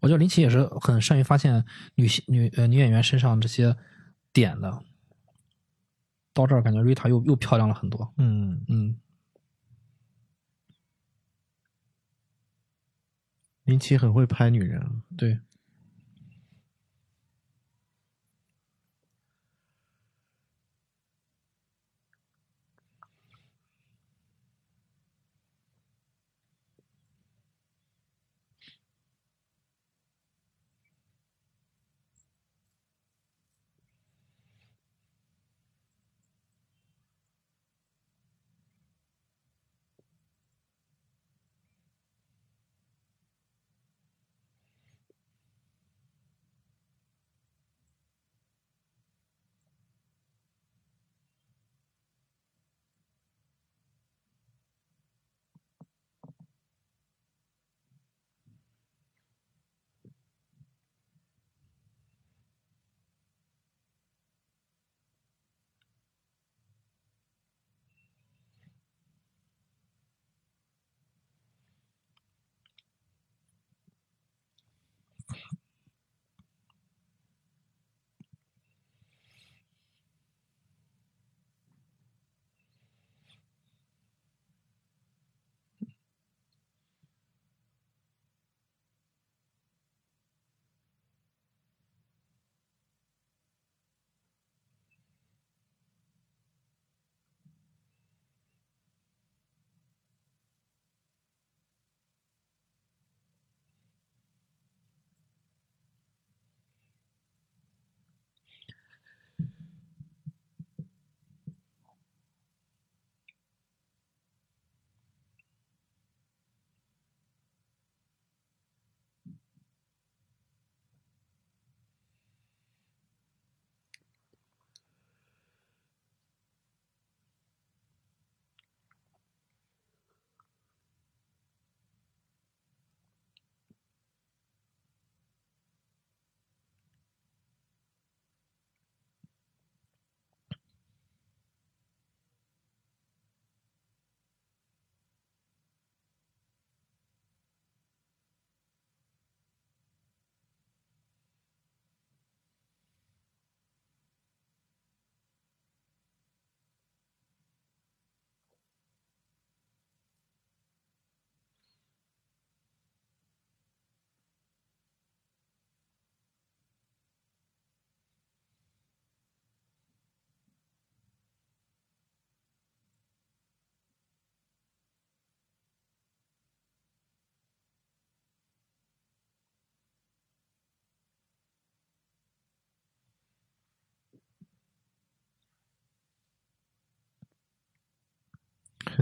我觉得林奇也是很善于发现女性女呃女演员身上这些点的。到这儿感觉 Rita 又又漂亮了很多。嗯，嗯，林奇很会拍女人啊。对。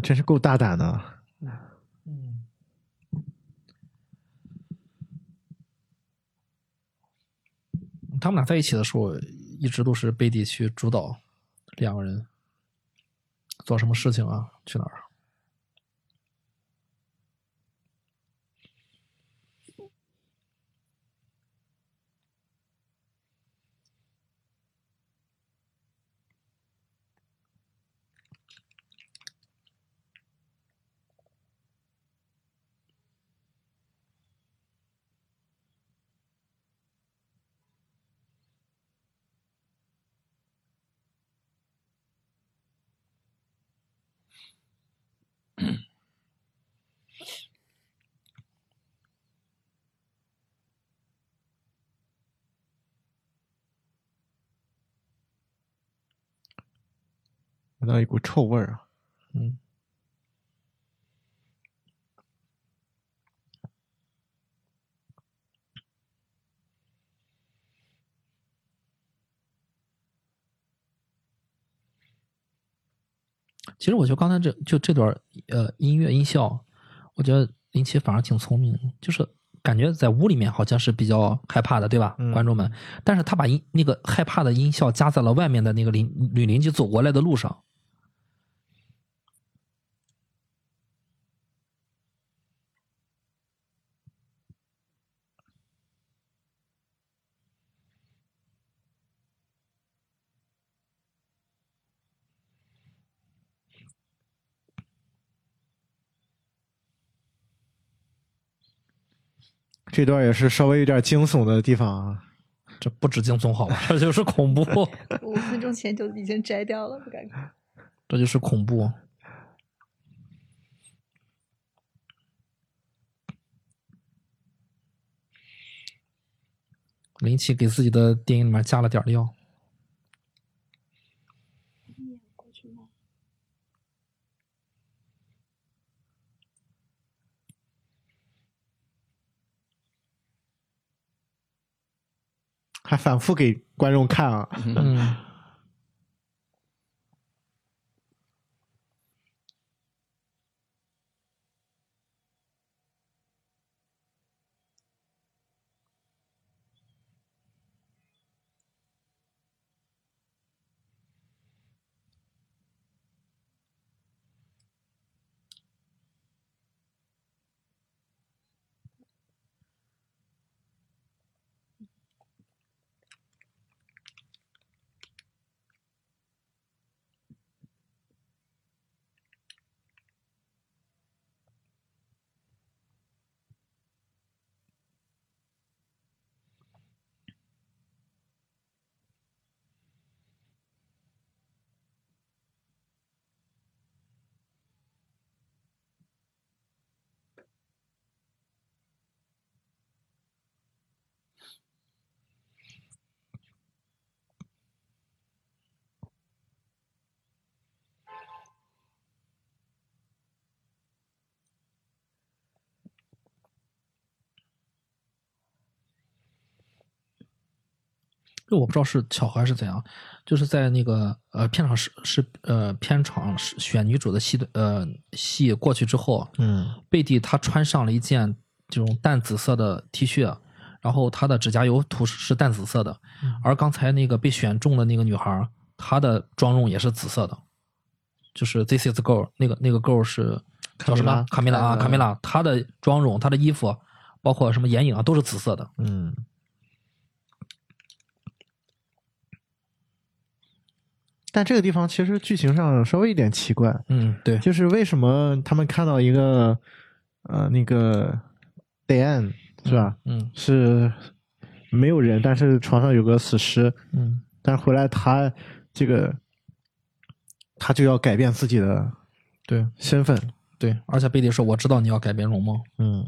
真是够大胆的。嗯，他们俩在一起的时候，一直都是背地去主导两个人做什么事情啊，去哪儿。闻到一股臭味儿啊！嗯，其实我觉得刚才这就这段呃音乐音效，我觉得林奇反而挺聪明的，就是感觉在屋里面好像是比较害怕的，对吧？嗯观众们，但是他把音那个害怕的音效加在了外面的那个邻女邻居走过来的路上。这段也是稍微有点惊悚的地方啊。这不止惊悚好吧？(laughs) 这就是恐怖，五分钟前就已经摘掉了，不敢看。这就是恐怖。林奇给自己的电影里面加了点料。还反复给观众看啊。我不知道是巧合还是怎样，就是在那个呃片场是是呃片场是选女主的戏的呃戏过去之后，嗯，贝蒂她穿上了一件这种淡紫色的 T 恤，然后她的指甲油涂是淡紫色的，而刚才那个被选中的那个女孩，她的妆容也是紫色的，就是 This is girl，那个那个 girl 是叫什么？卡米拉啊，卡米拉，她的妆容、她的衣服，包括什么眼影啊，都是紫色的。嗯，但这个地方其实剧情上稍微有点奇怪，嗯，对，就是为什么他们看到一个呃那个 Diane 是吧？嗯是没有人，但是床上有个死尸，嗯但是回来他这个他就要改变自己的对身份，对，而且贝蒂说：“我知道你要改变容貌。嗯。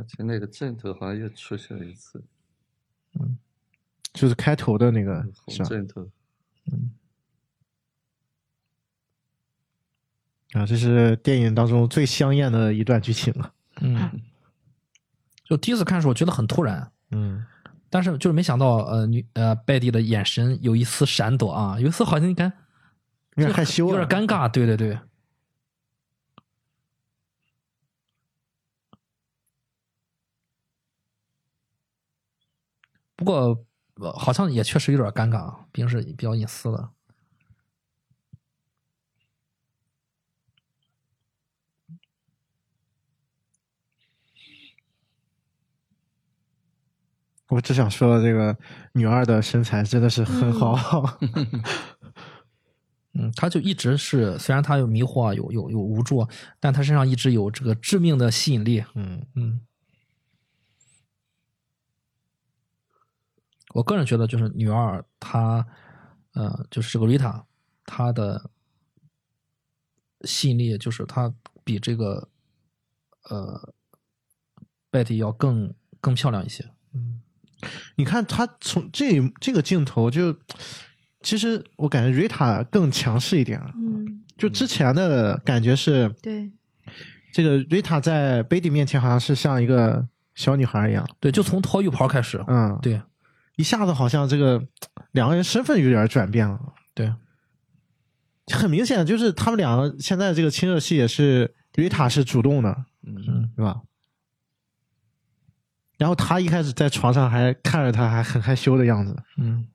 而且那个镜头好像又出现了一次，就是开头的那个红是。啊，这是电影当中最香艳的一段剧情了。”嗯，就第一次看的时候觉得很突然，嗯，但是就是没想到，呃，女呃贝蒂的眼神有一丝闪躲啊，有一丝好像你看有点害羞有点尴尬。对对对，不过、呃好像也确实有点尴尬啊，毕竟是比较隐私的。我只想说，这个女二的身材真的是很好。(laughs) 嗯，她就一直是，虽然她有迷惑啊，有有有无助啊，但她身上一直有这个致命的吸引力。嗯嗯，我个人觉得，就是女二她，呃，就是这个瑞塔，她的吸引力，就是她比这个呃 Betty 要更更漂亮一些。嗯你看她从这这个镜头就，其实我感觉瑞塔更强势一点了。嗯，就之前的感觉是，对，这个瑞塔在贝蒂面前好像是像一个小女孩一样。对，就从脱浴袍开始。嗯，，对一下子好像这个 (tsk) 两个人身份有点转变了。对，很明显，就是他们两个现在这个亲热戏也是瑞塔是主动的，嗯，对吧？然后他一开始在床上还看着他，还很害羞的样子。嗯。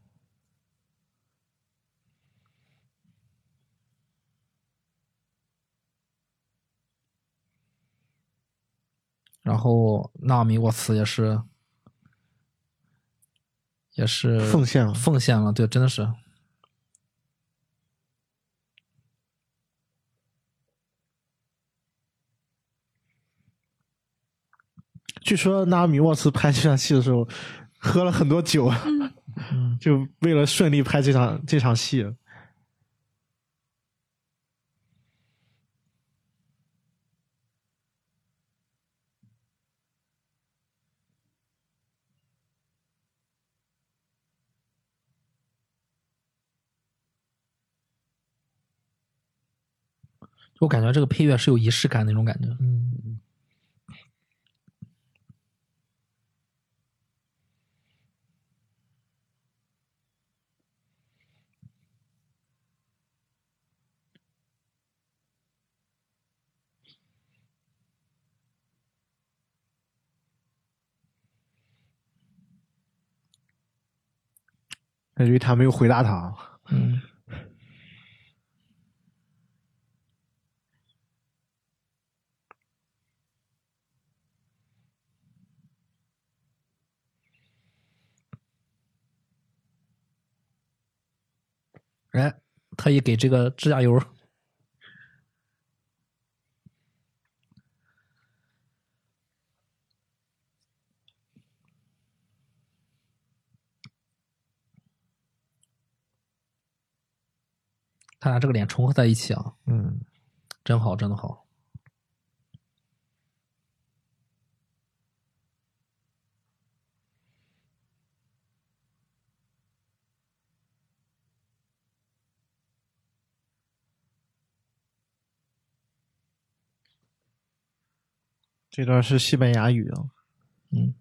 然后纳米沃茨也是，也是奉献了。奉献了，对，真的是，据说纳米沃茨拍这场戏的时候喝了很多酒，嗯，就为了顺利拍这场这场戏。我感觉这个配乐是有仪式感那种感觉，嗯，感觉他没有回答他。嗯，哎，特意给这个指甲油，他俩这个脸重合在一起啊，嗯，真好，真的好。这段是西班牙语啊。嗯，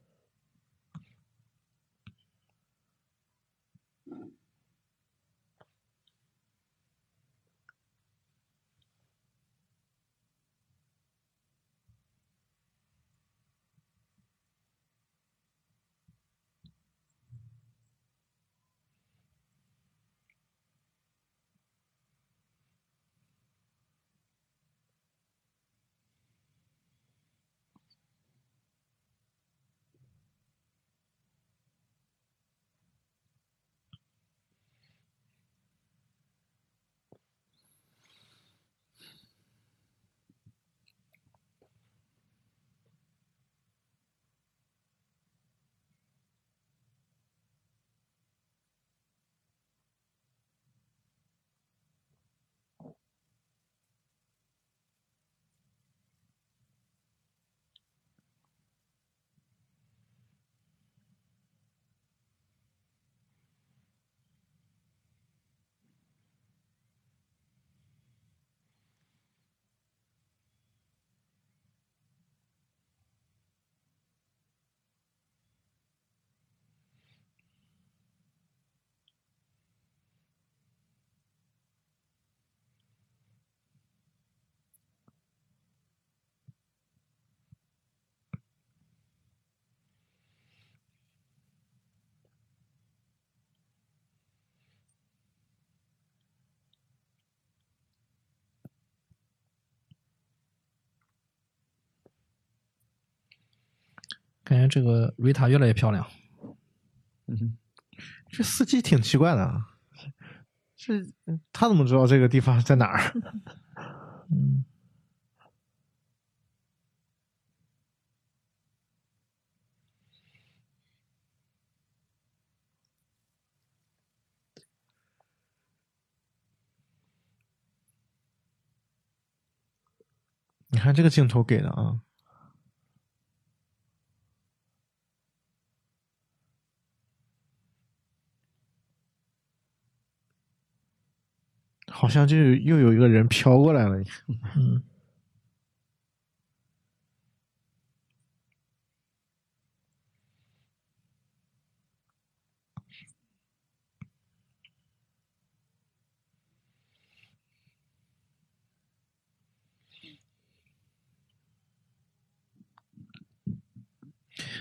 感觉这个瑞塔越来越漂亮。嗯，这司机挺奇怪的啊，(laughs) 这他怎么知道这个地方在哪儿？(laughs) 嗯，你看这个镜头给的啊，好像就又有一个人飘过来了。嗯，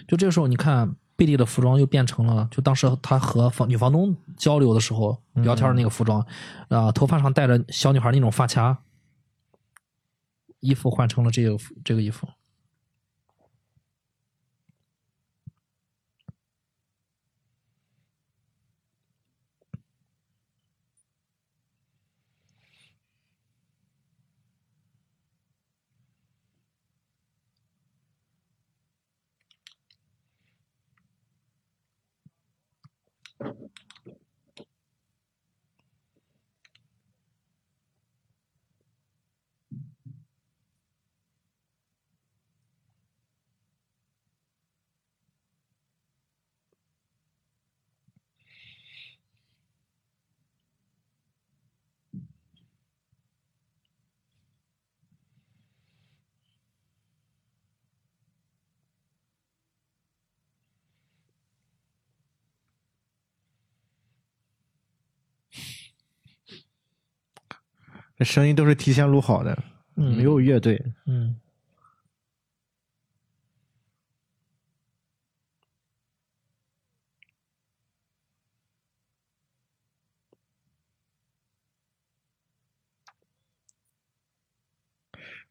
就这个时候，你看贝利的服装又变成了，就当时他和房女房东交流的时候聊天的那个服装，啊、头发上戴着小女孩那种发卡，衣服换成了这个这个衣服。声音都是提前录好的，嗯。没有乐队。嗯，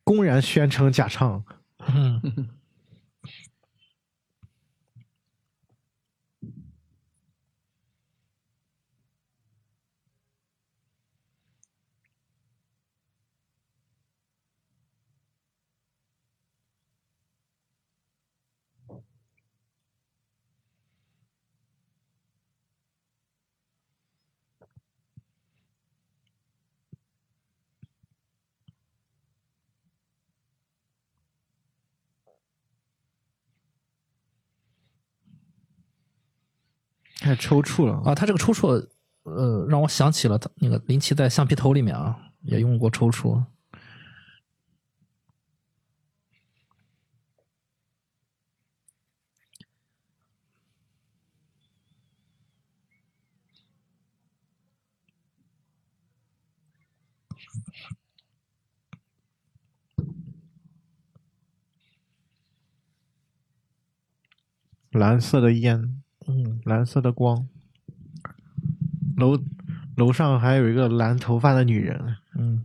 公然宣称假唱，嗯，(laughs) 开始抽搐了啊，他这个抽搐，呃，让我想起了他那个林奇在橡皮头里面啊，也用过抽搐。蓝色的烟，嗯，蓝色的光，楼楼上还有一个蓝头发的女人。嗯，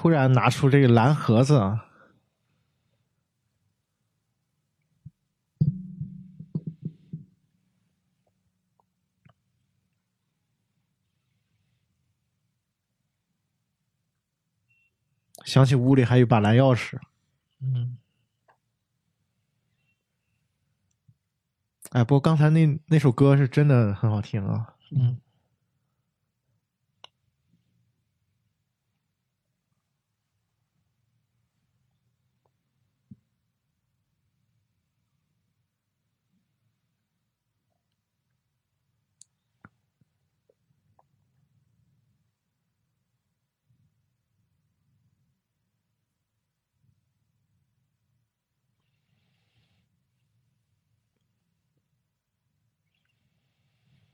突然拿出这个蓝盒子啊，想起屋里还有把蓝钥匙，嗯，哎，不过刚才那那首歌是真的很好听啊，嗯。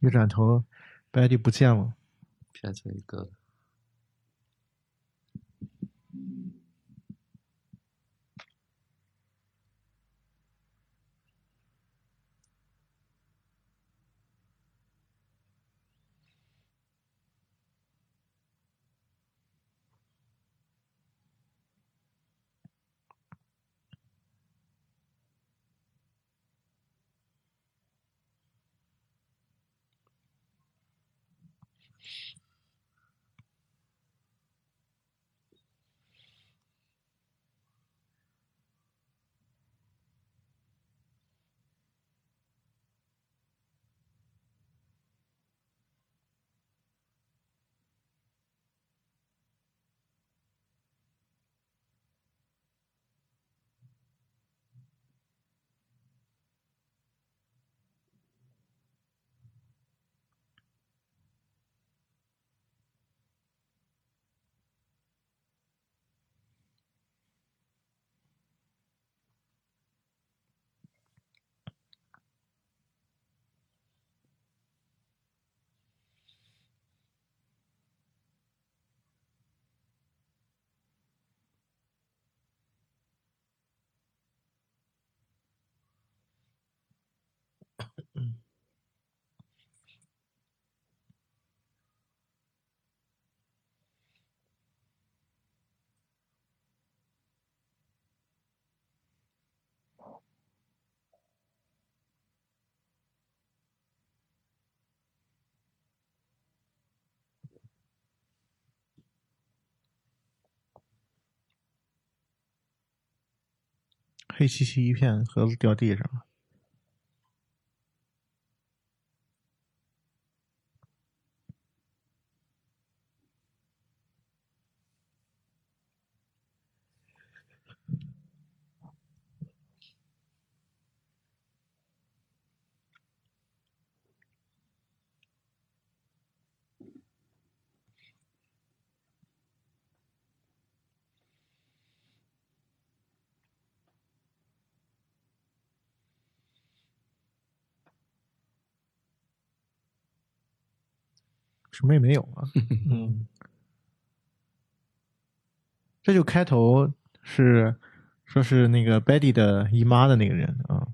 一转头，Betty 不见了。变成一个黑漆漆一片，盒子掉地上了。什么也没有啊。(laughs) 嗯，这就开头是说是那个 Betty 的姨妈的那个人啊。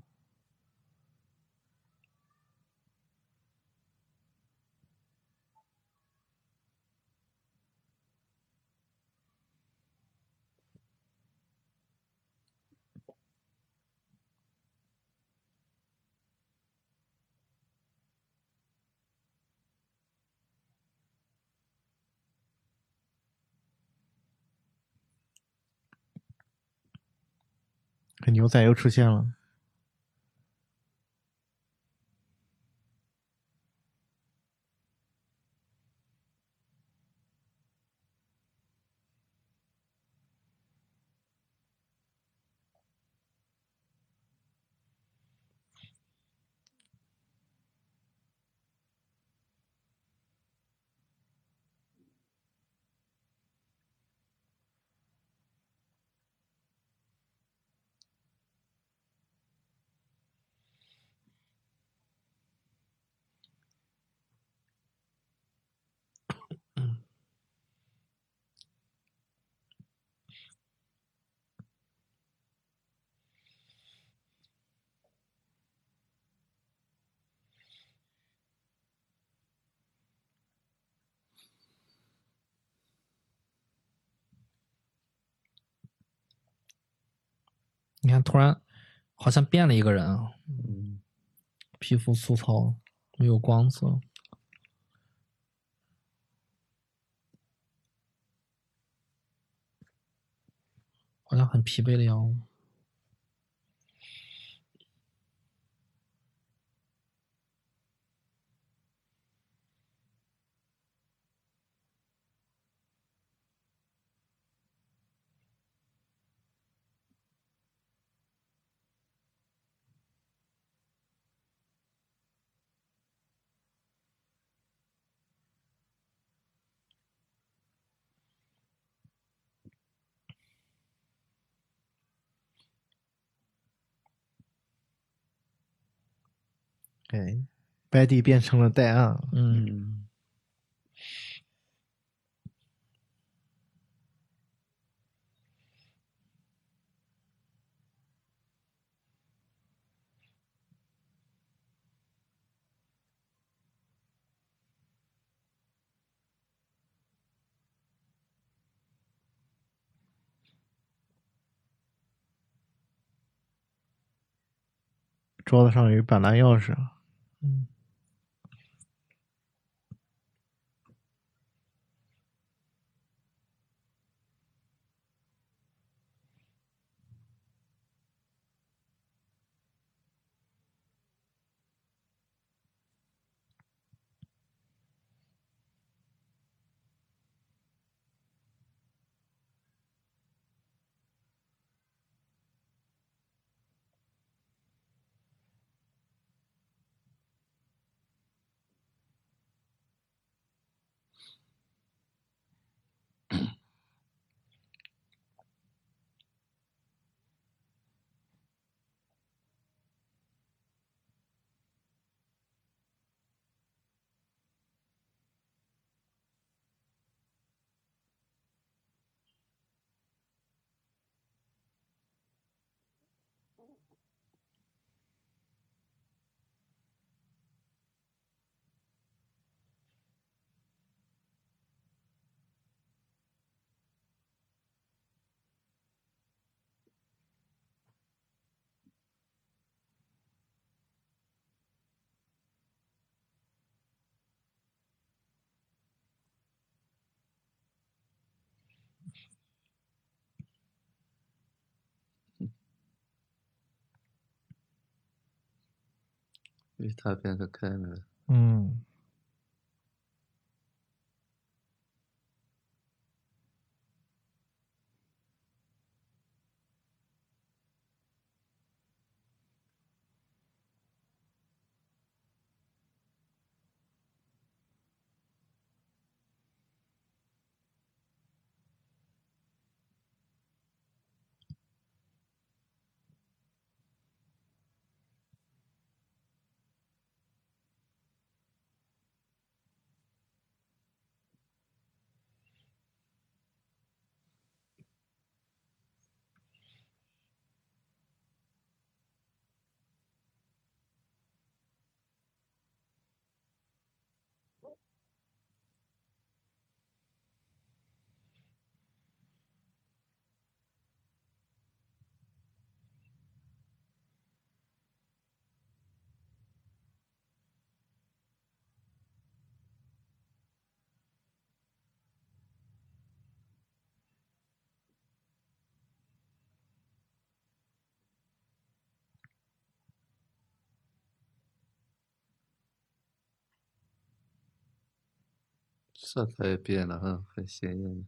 这牛仔又出现了。看突然好像变了一个人啊，嗯，皮肤粗糙，没有光泽。好像很疲惫的样子。哎，白帝变成了戴安，嗯，嗯，桌子上有一把蓝钥匙，嗯，因为它变得开了。嗯，色彩也变了哈，很鲜艳。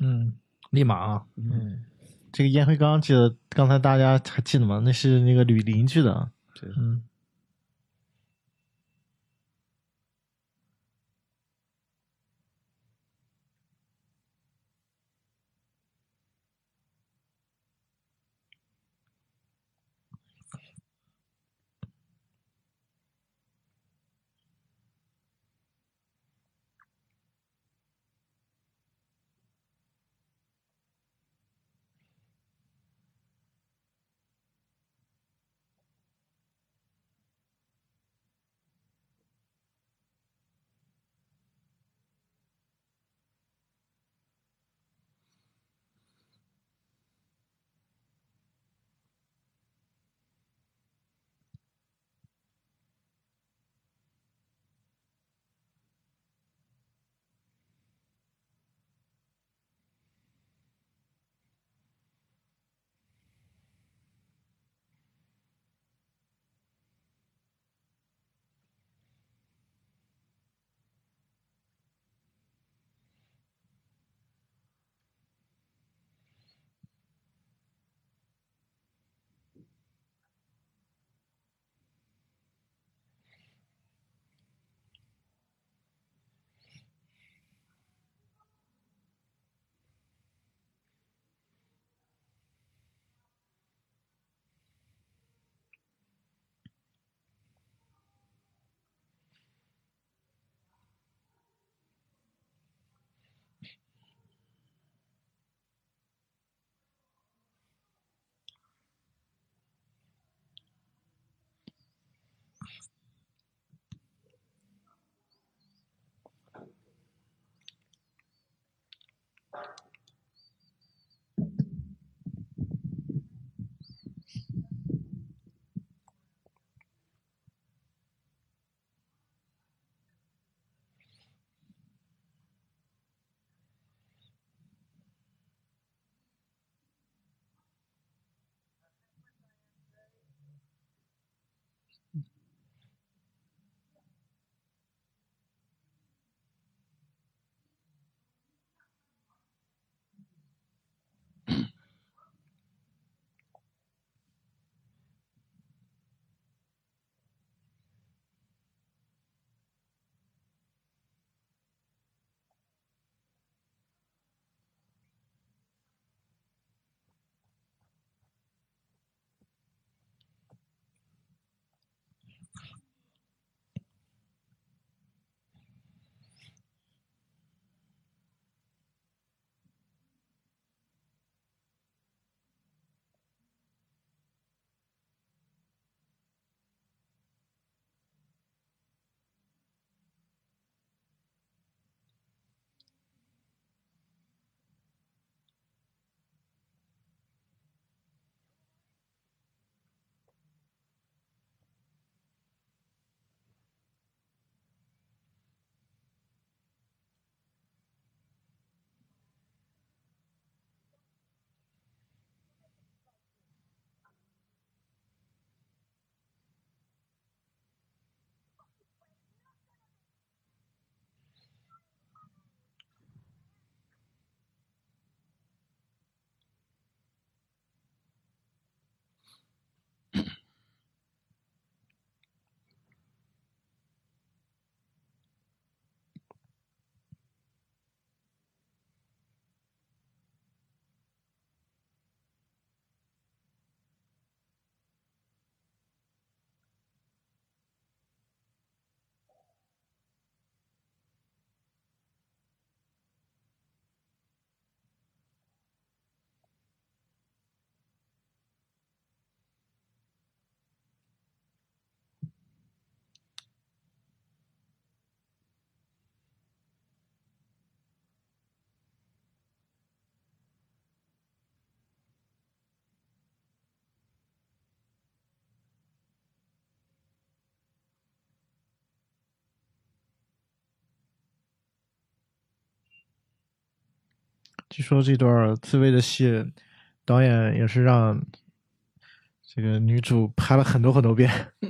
嗯，立马啊，嗯，这个烟灰缸记得刚才大家还记得吗？那是那个吕邻居的，对，嗯，据说这段自慰的戏，导演也是让这个女主拍了很多很多遍，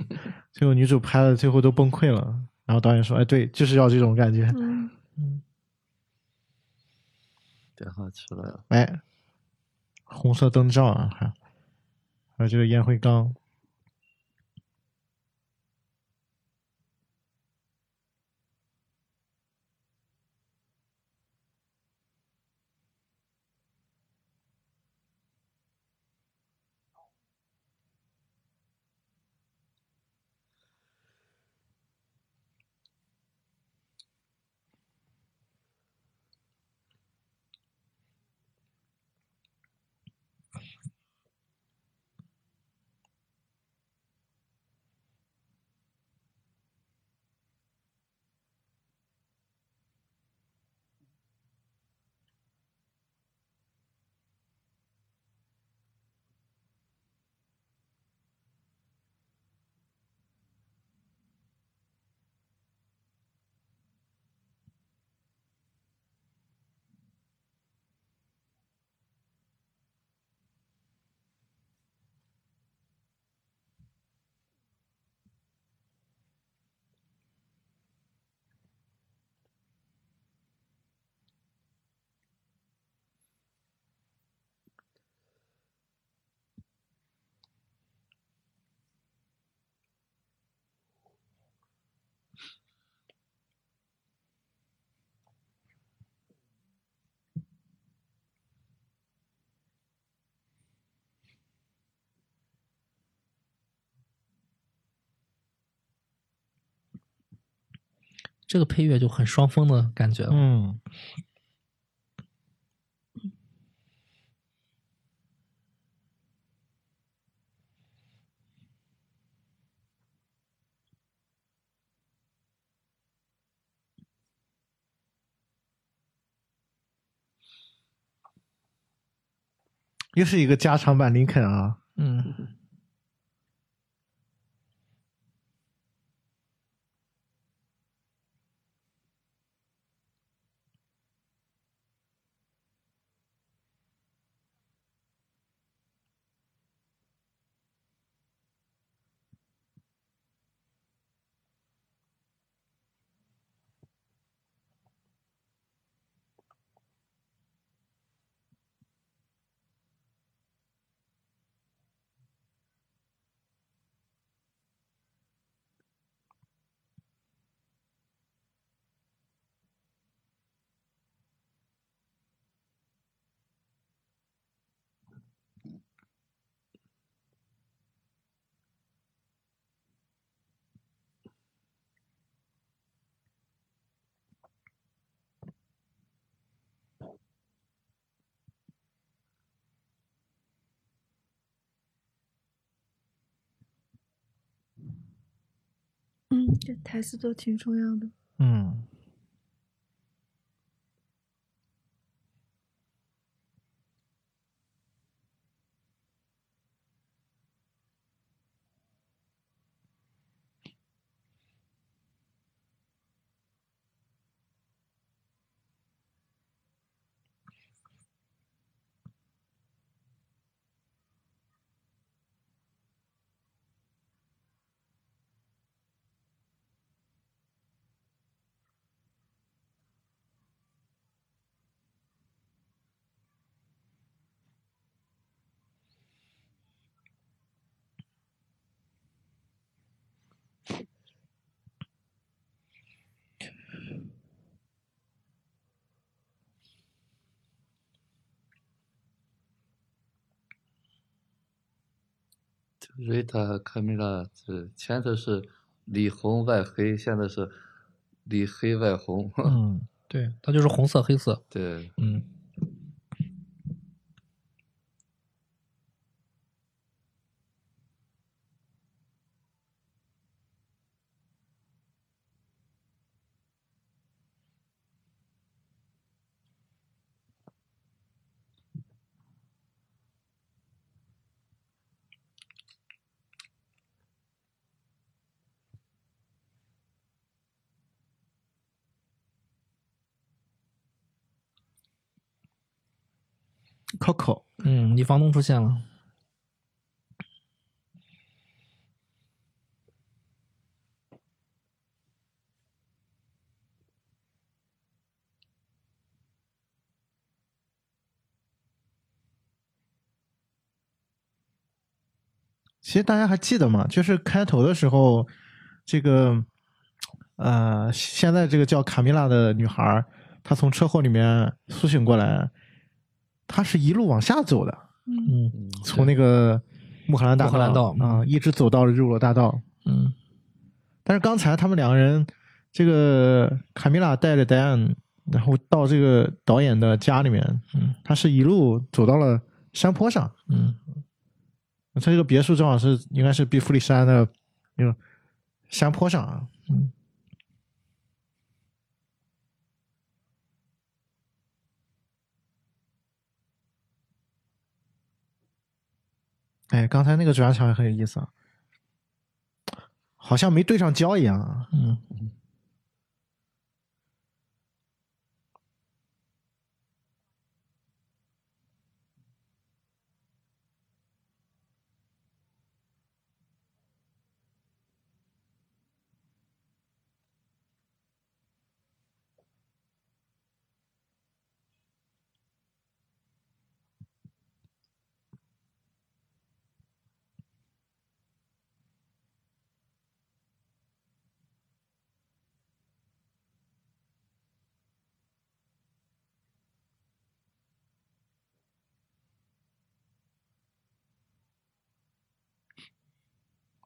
(laughs) 最后女主拍的最后都崩溃了。然后导演说：“哎，对，就是要这种感觉。嗯，电话出来了，哎，红色灯罩啊，还还有这个烟灰缸。这个配乐就很双峰的感觉了。嗯，又是一个加长版林肯啊。嗯，嗯，这台词都挺重要的。嗯，瑞塔卡米拉，是前头是里红外黑，现在是里黑外红。(laughs) 嗯，对，它就是红色、黑色。对，嗯，房东出现了。其实大家还记得吗？就是开头的时候，这个呃，现在这个叫卡米拉的女孩，她从车祸里面苏醒过来，她是一路往下走的，嗯嗯从那个穆赫兰大穆赫兰道啊、一直走到了日落大道。嗯但是刚才他们两个人，这个卡米拉带着戴安，然后到这个导演的家里面，嗯他是一路走到了山坡上。嗯他这个别墅正好是应该是比弗利山的那个山坡上啊。嗯哎，刚才那个转场也很有意思啊，好像没对上焦一样啊。嗯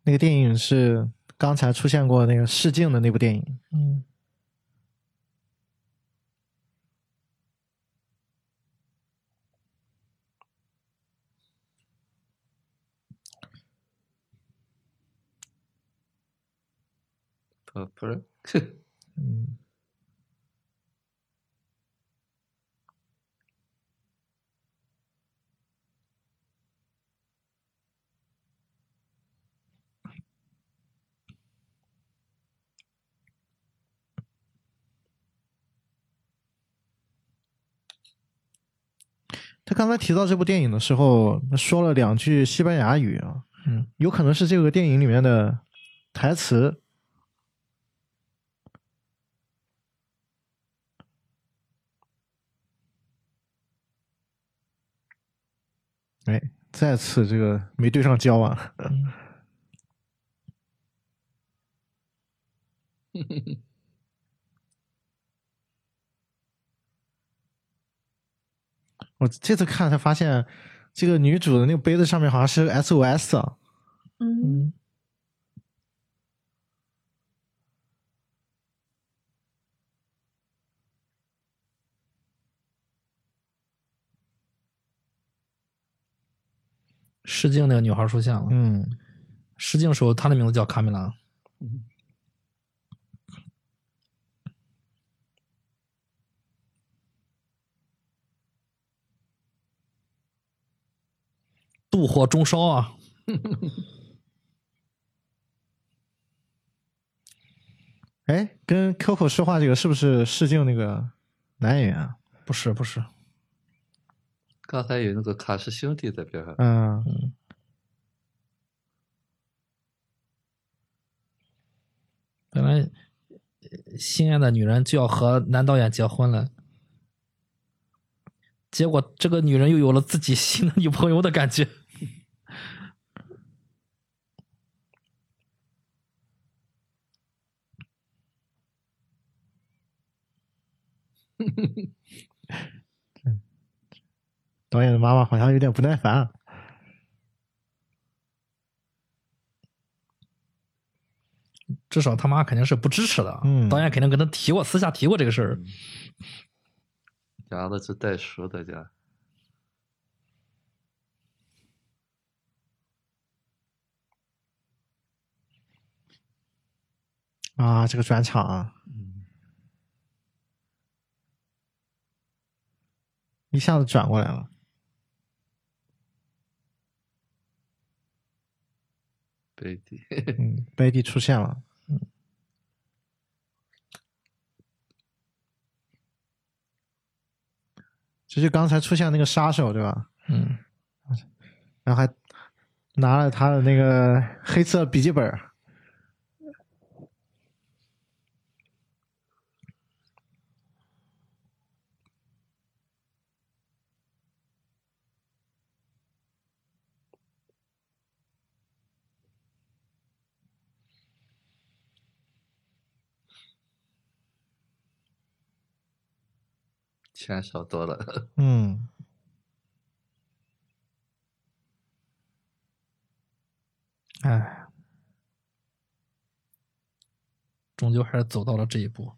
那个电影是刚才出现过那个试镜的那部电影。嗯不不是，他刚才提到这部电影的时候，说了两句西班牙语啊，嗯，有可能是这个电影里面的台词。哎，再次这个没对上焦啊！(laughs) 我这次看才发现，这个女主的那个杯子上面好像是 SOS 啊。嗯，嗯试镜那个女孩出现了。嗯，试镜时候，她的名字叫卡米拉。妒火中烧啊！(laughs) 哎，跟 Coco 说话这个是不是试镜那个男演员啊？不是不是，刚才有那个卡氏兄弟在边上，嗯，本来呃心爱的女人就要和男导演结婚了，结果这个女人又有了自己新的女朋友的感觉。(laughs) 导演的妈妈好像有点不耐烦啊。至少他妈肯定是不支持的。嗯导演肯定跟他提过，私下提过这个事儿。养的是带熟的家，啊，这个转场啊，一下子转过来了。贝蒂，嗯，贝蒂出现了。嗯这就刚才出现那个杀手对吧？嗯，然后还拿了他的那个黑色笔记本钱少多了。(laughs) 嗯，哎，终究还是走到了这一步。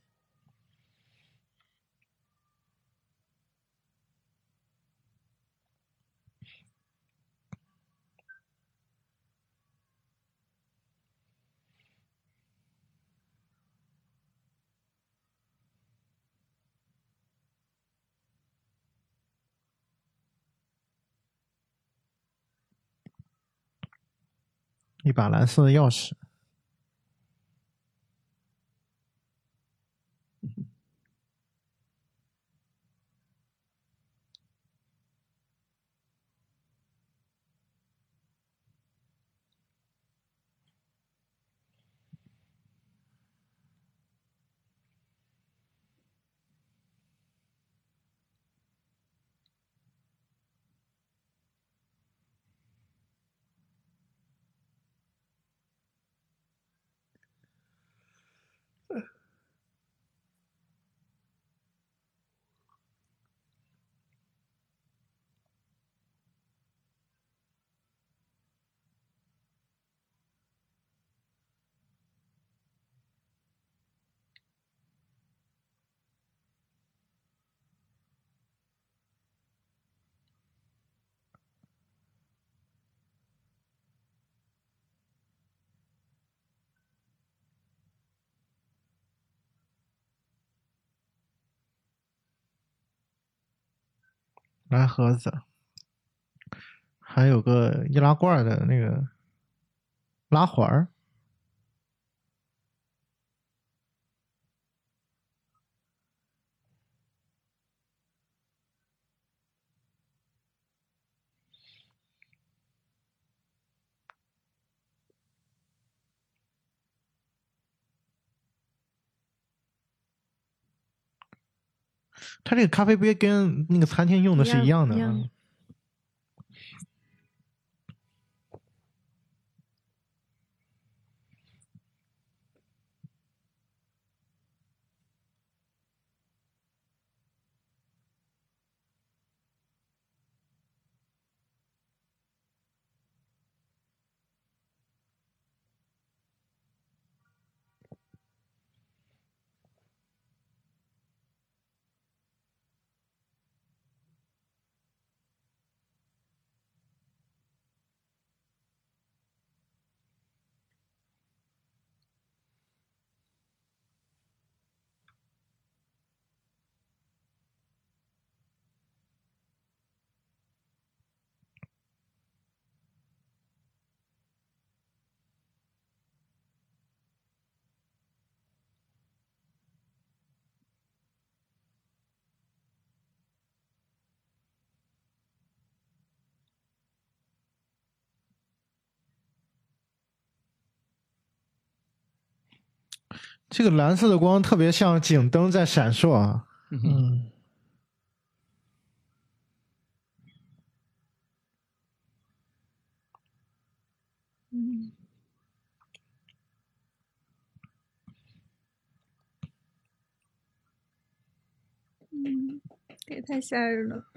一把蓝色的钥匙。蓝盒子，还有个易拉罐的那个拉环儿。它这个咖啡杯跟那个餐厅用的是一样的。一样这个蓝色的光特别像警灯在闪烁啊。嗯，嗯，嗯，这也太吓人了。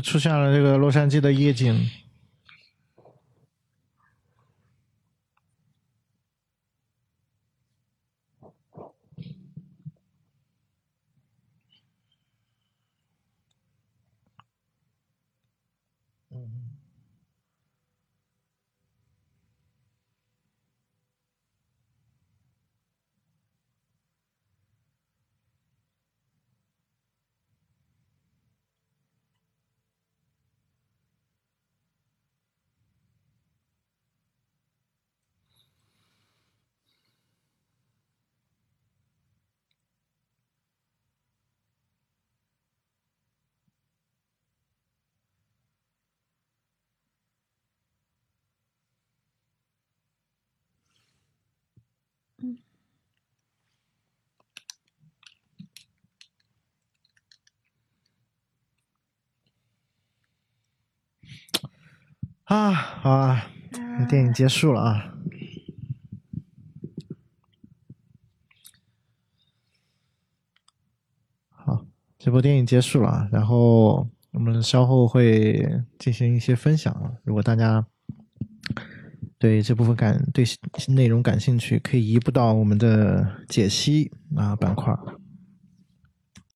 出现了这个洛杉矶的夜景。啊，好啊，电影结束了啊。好，这部电影结束了啊，然后我们稍后会进行一些分享啊。如果大家对这部分感对内容感兴趣，可以移步到我们的解析啊板块。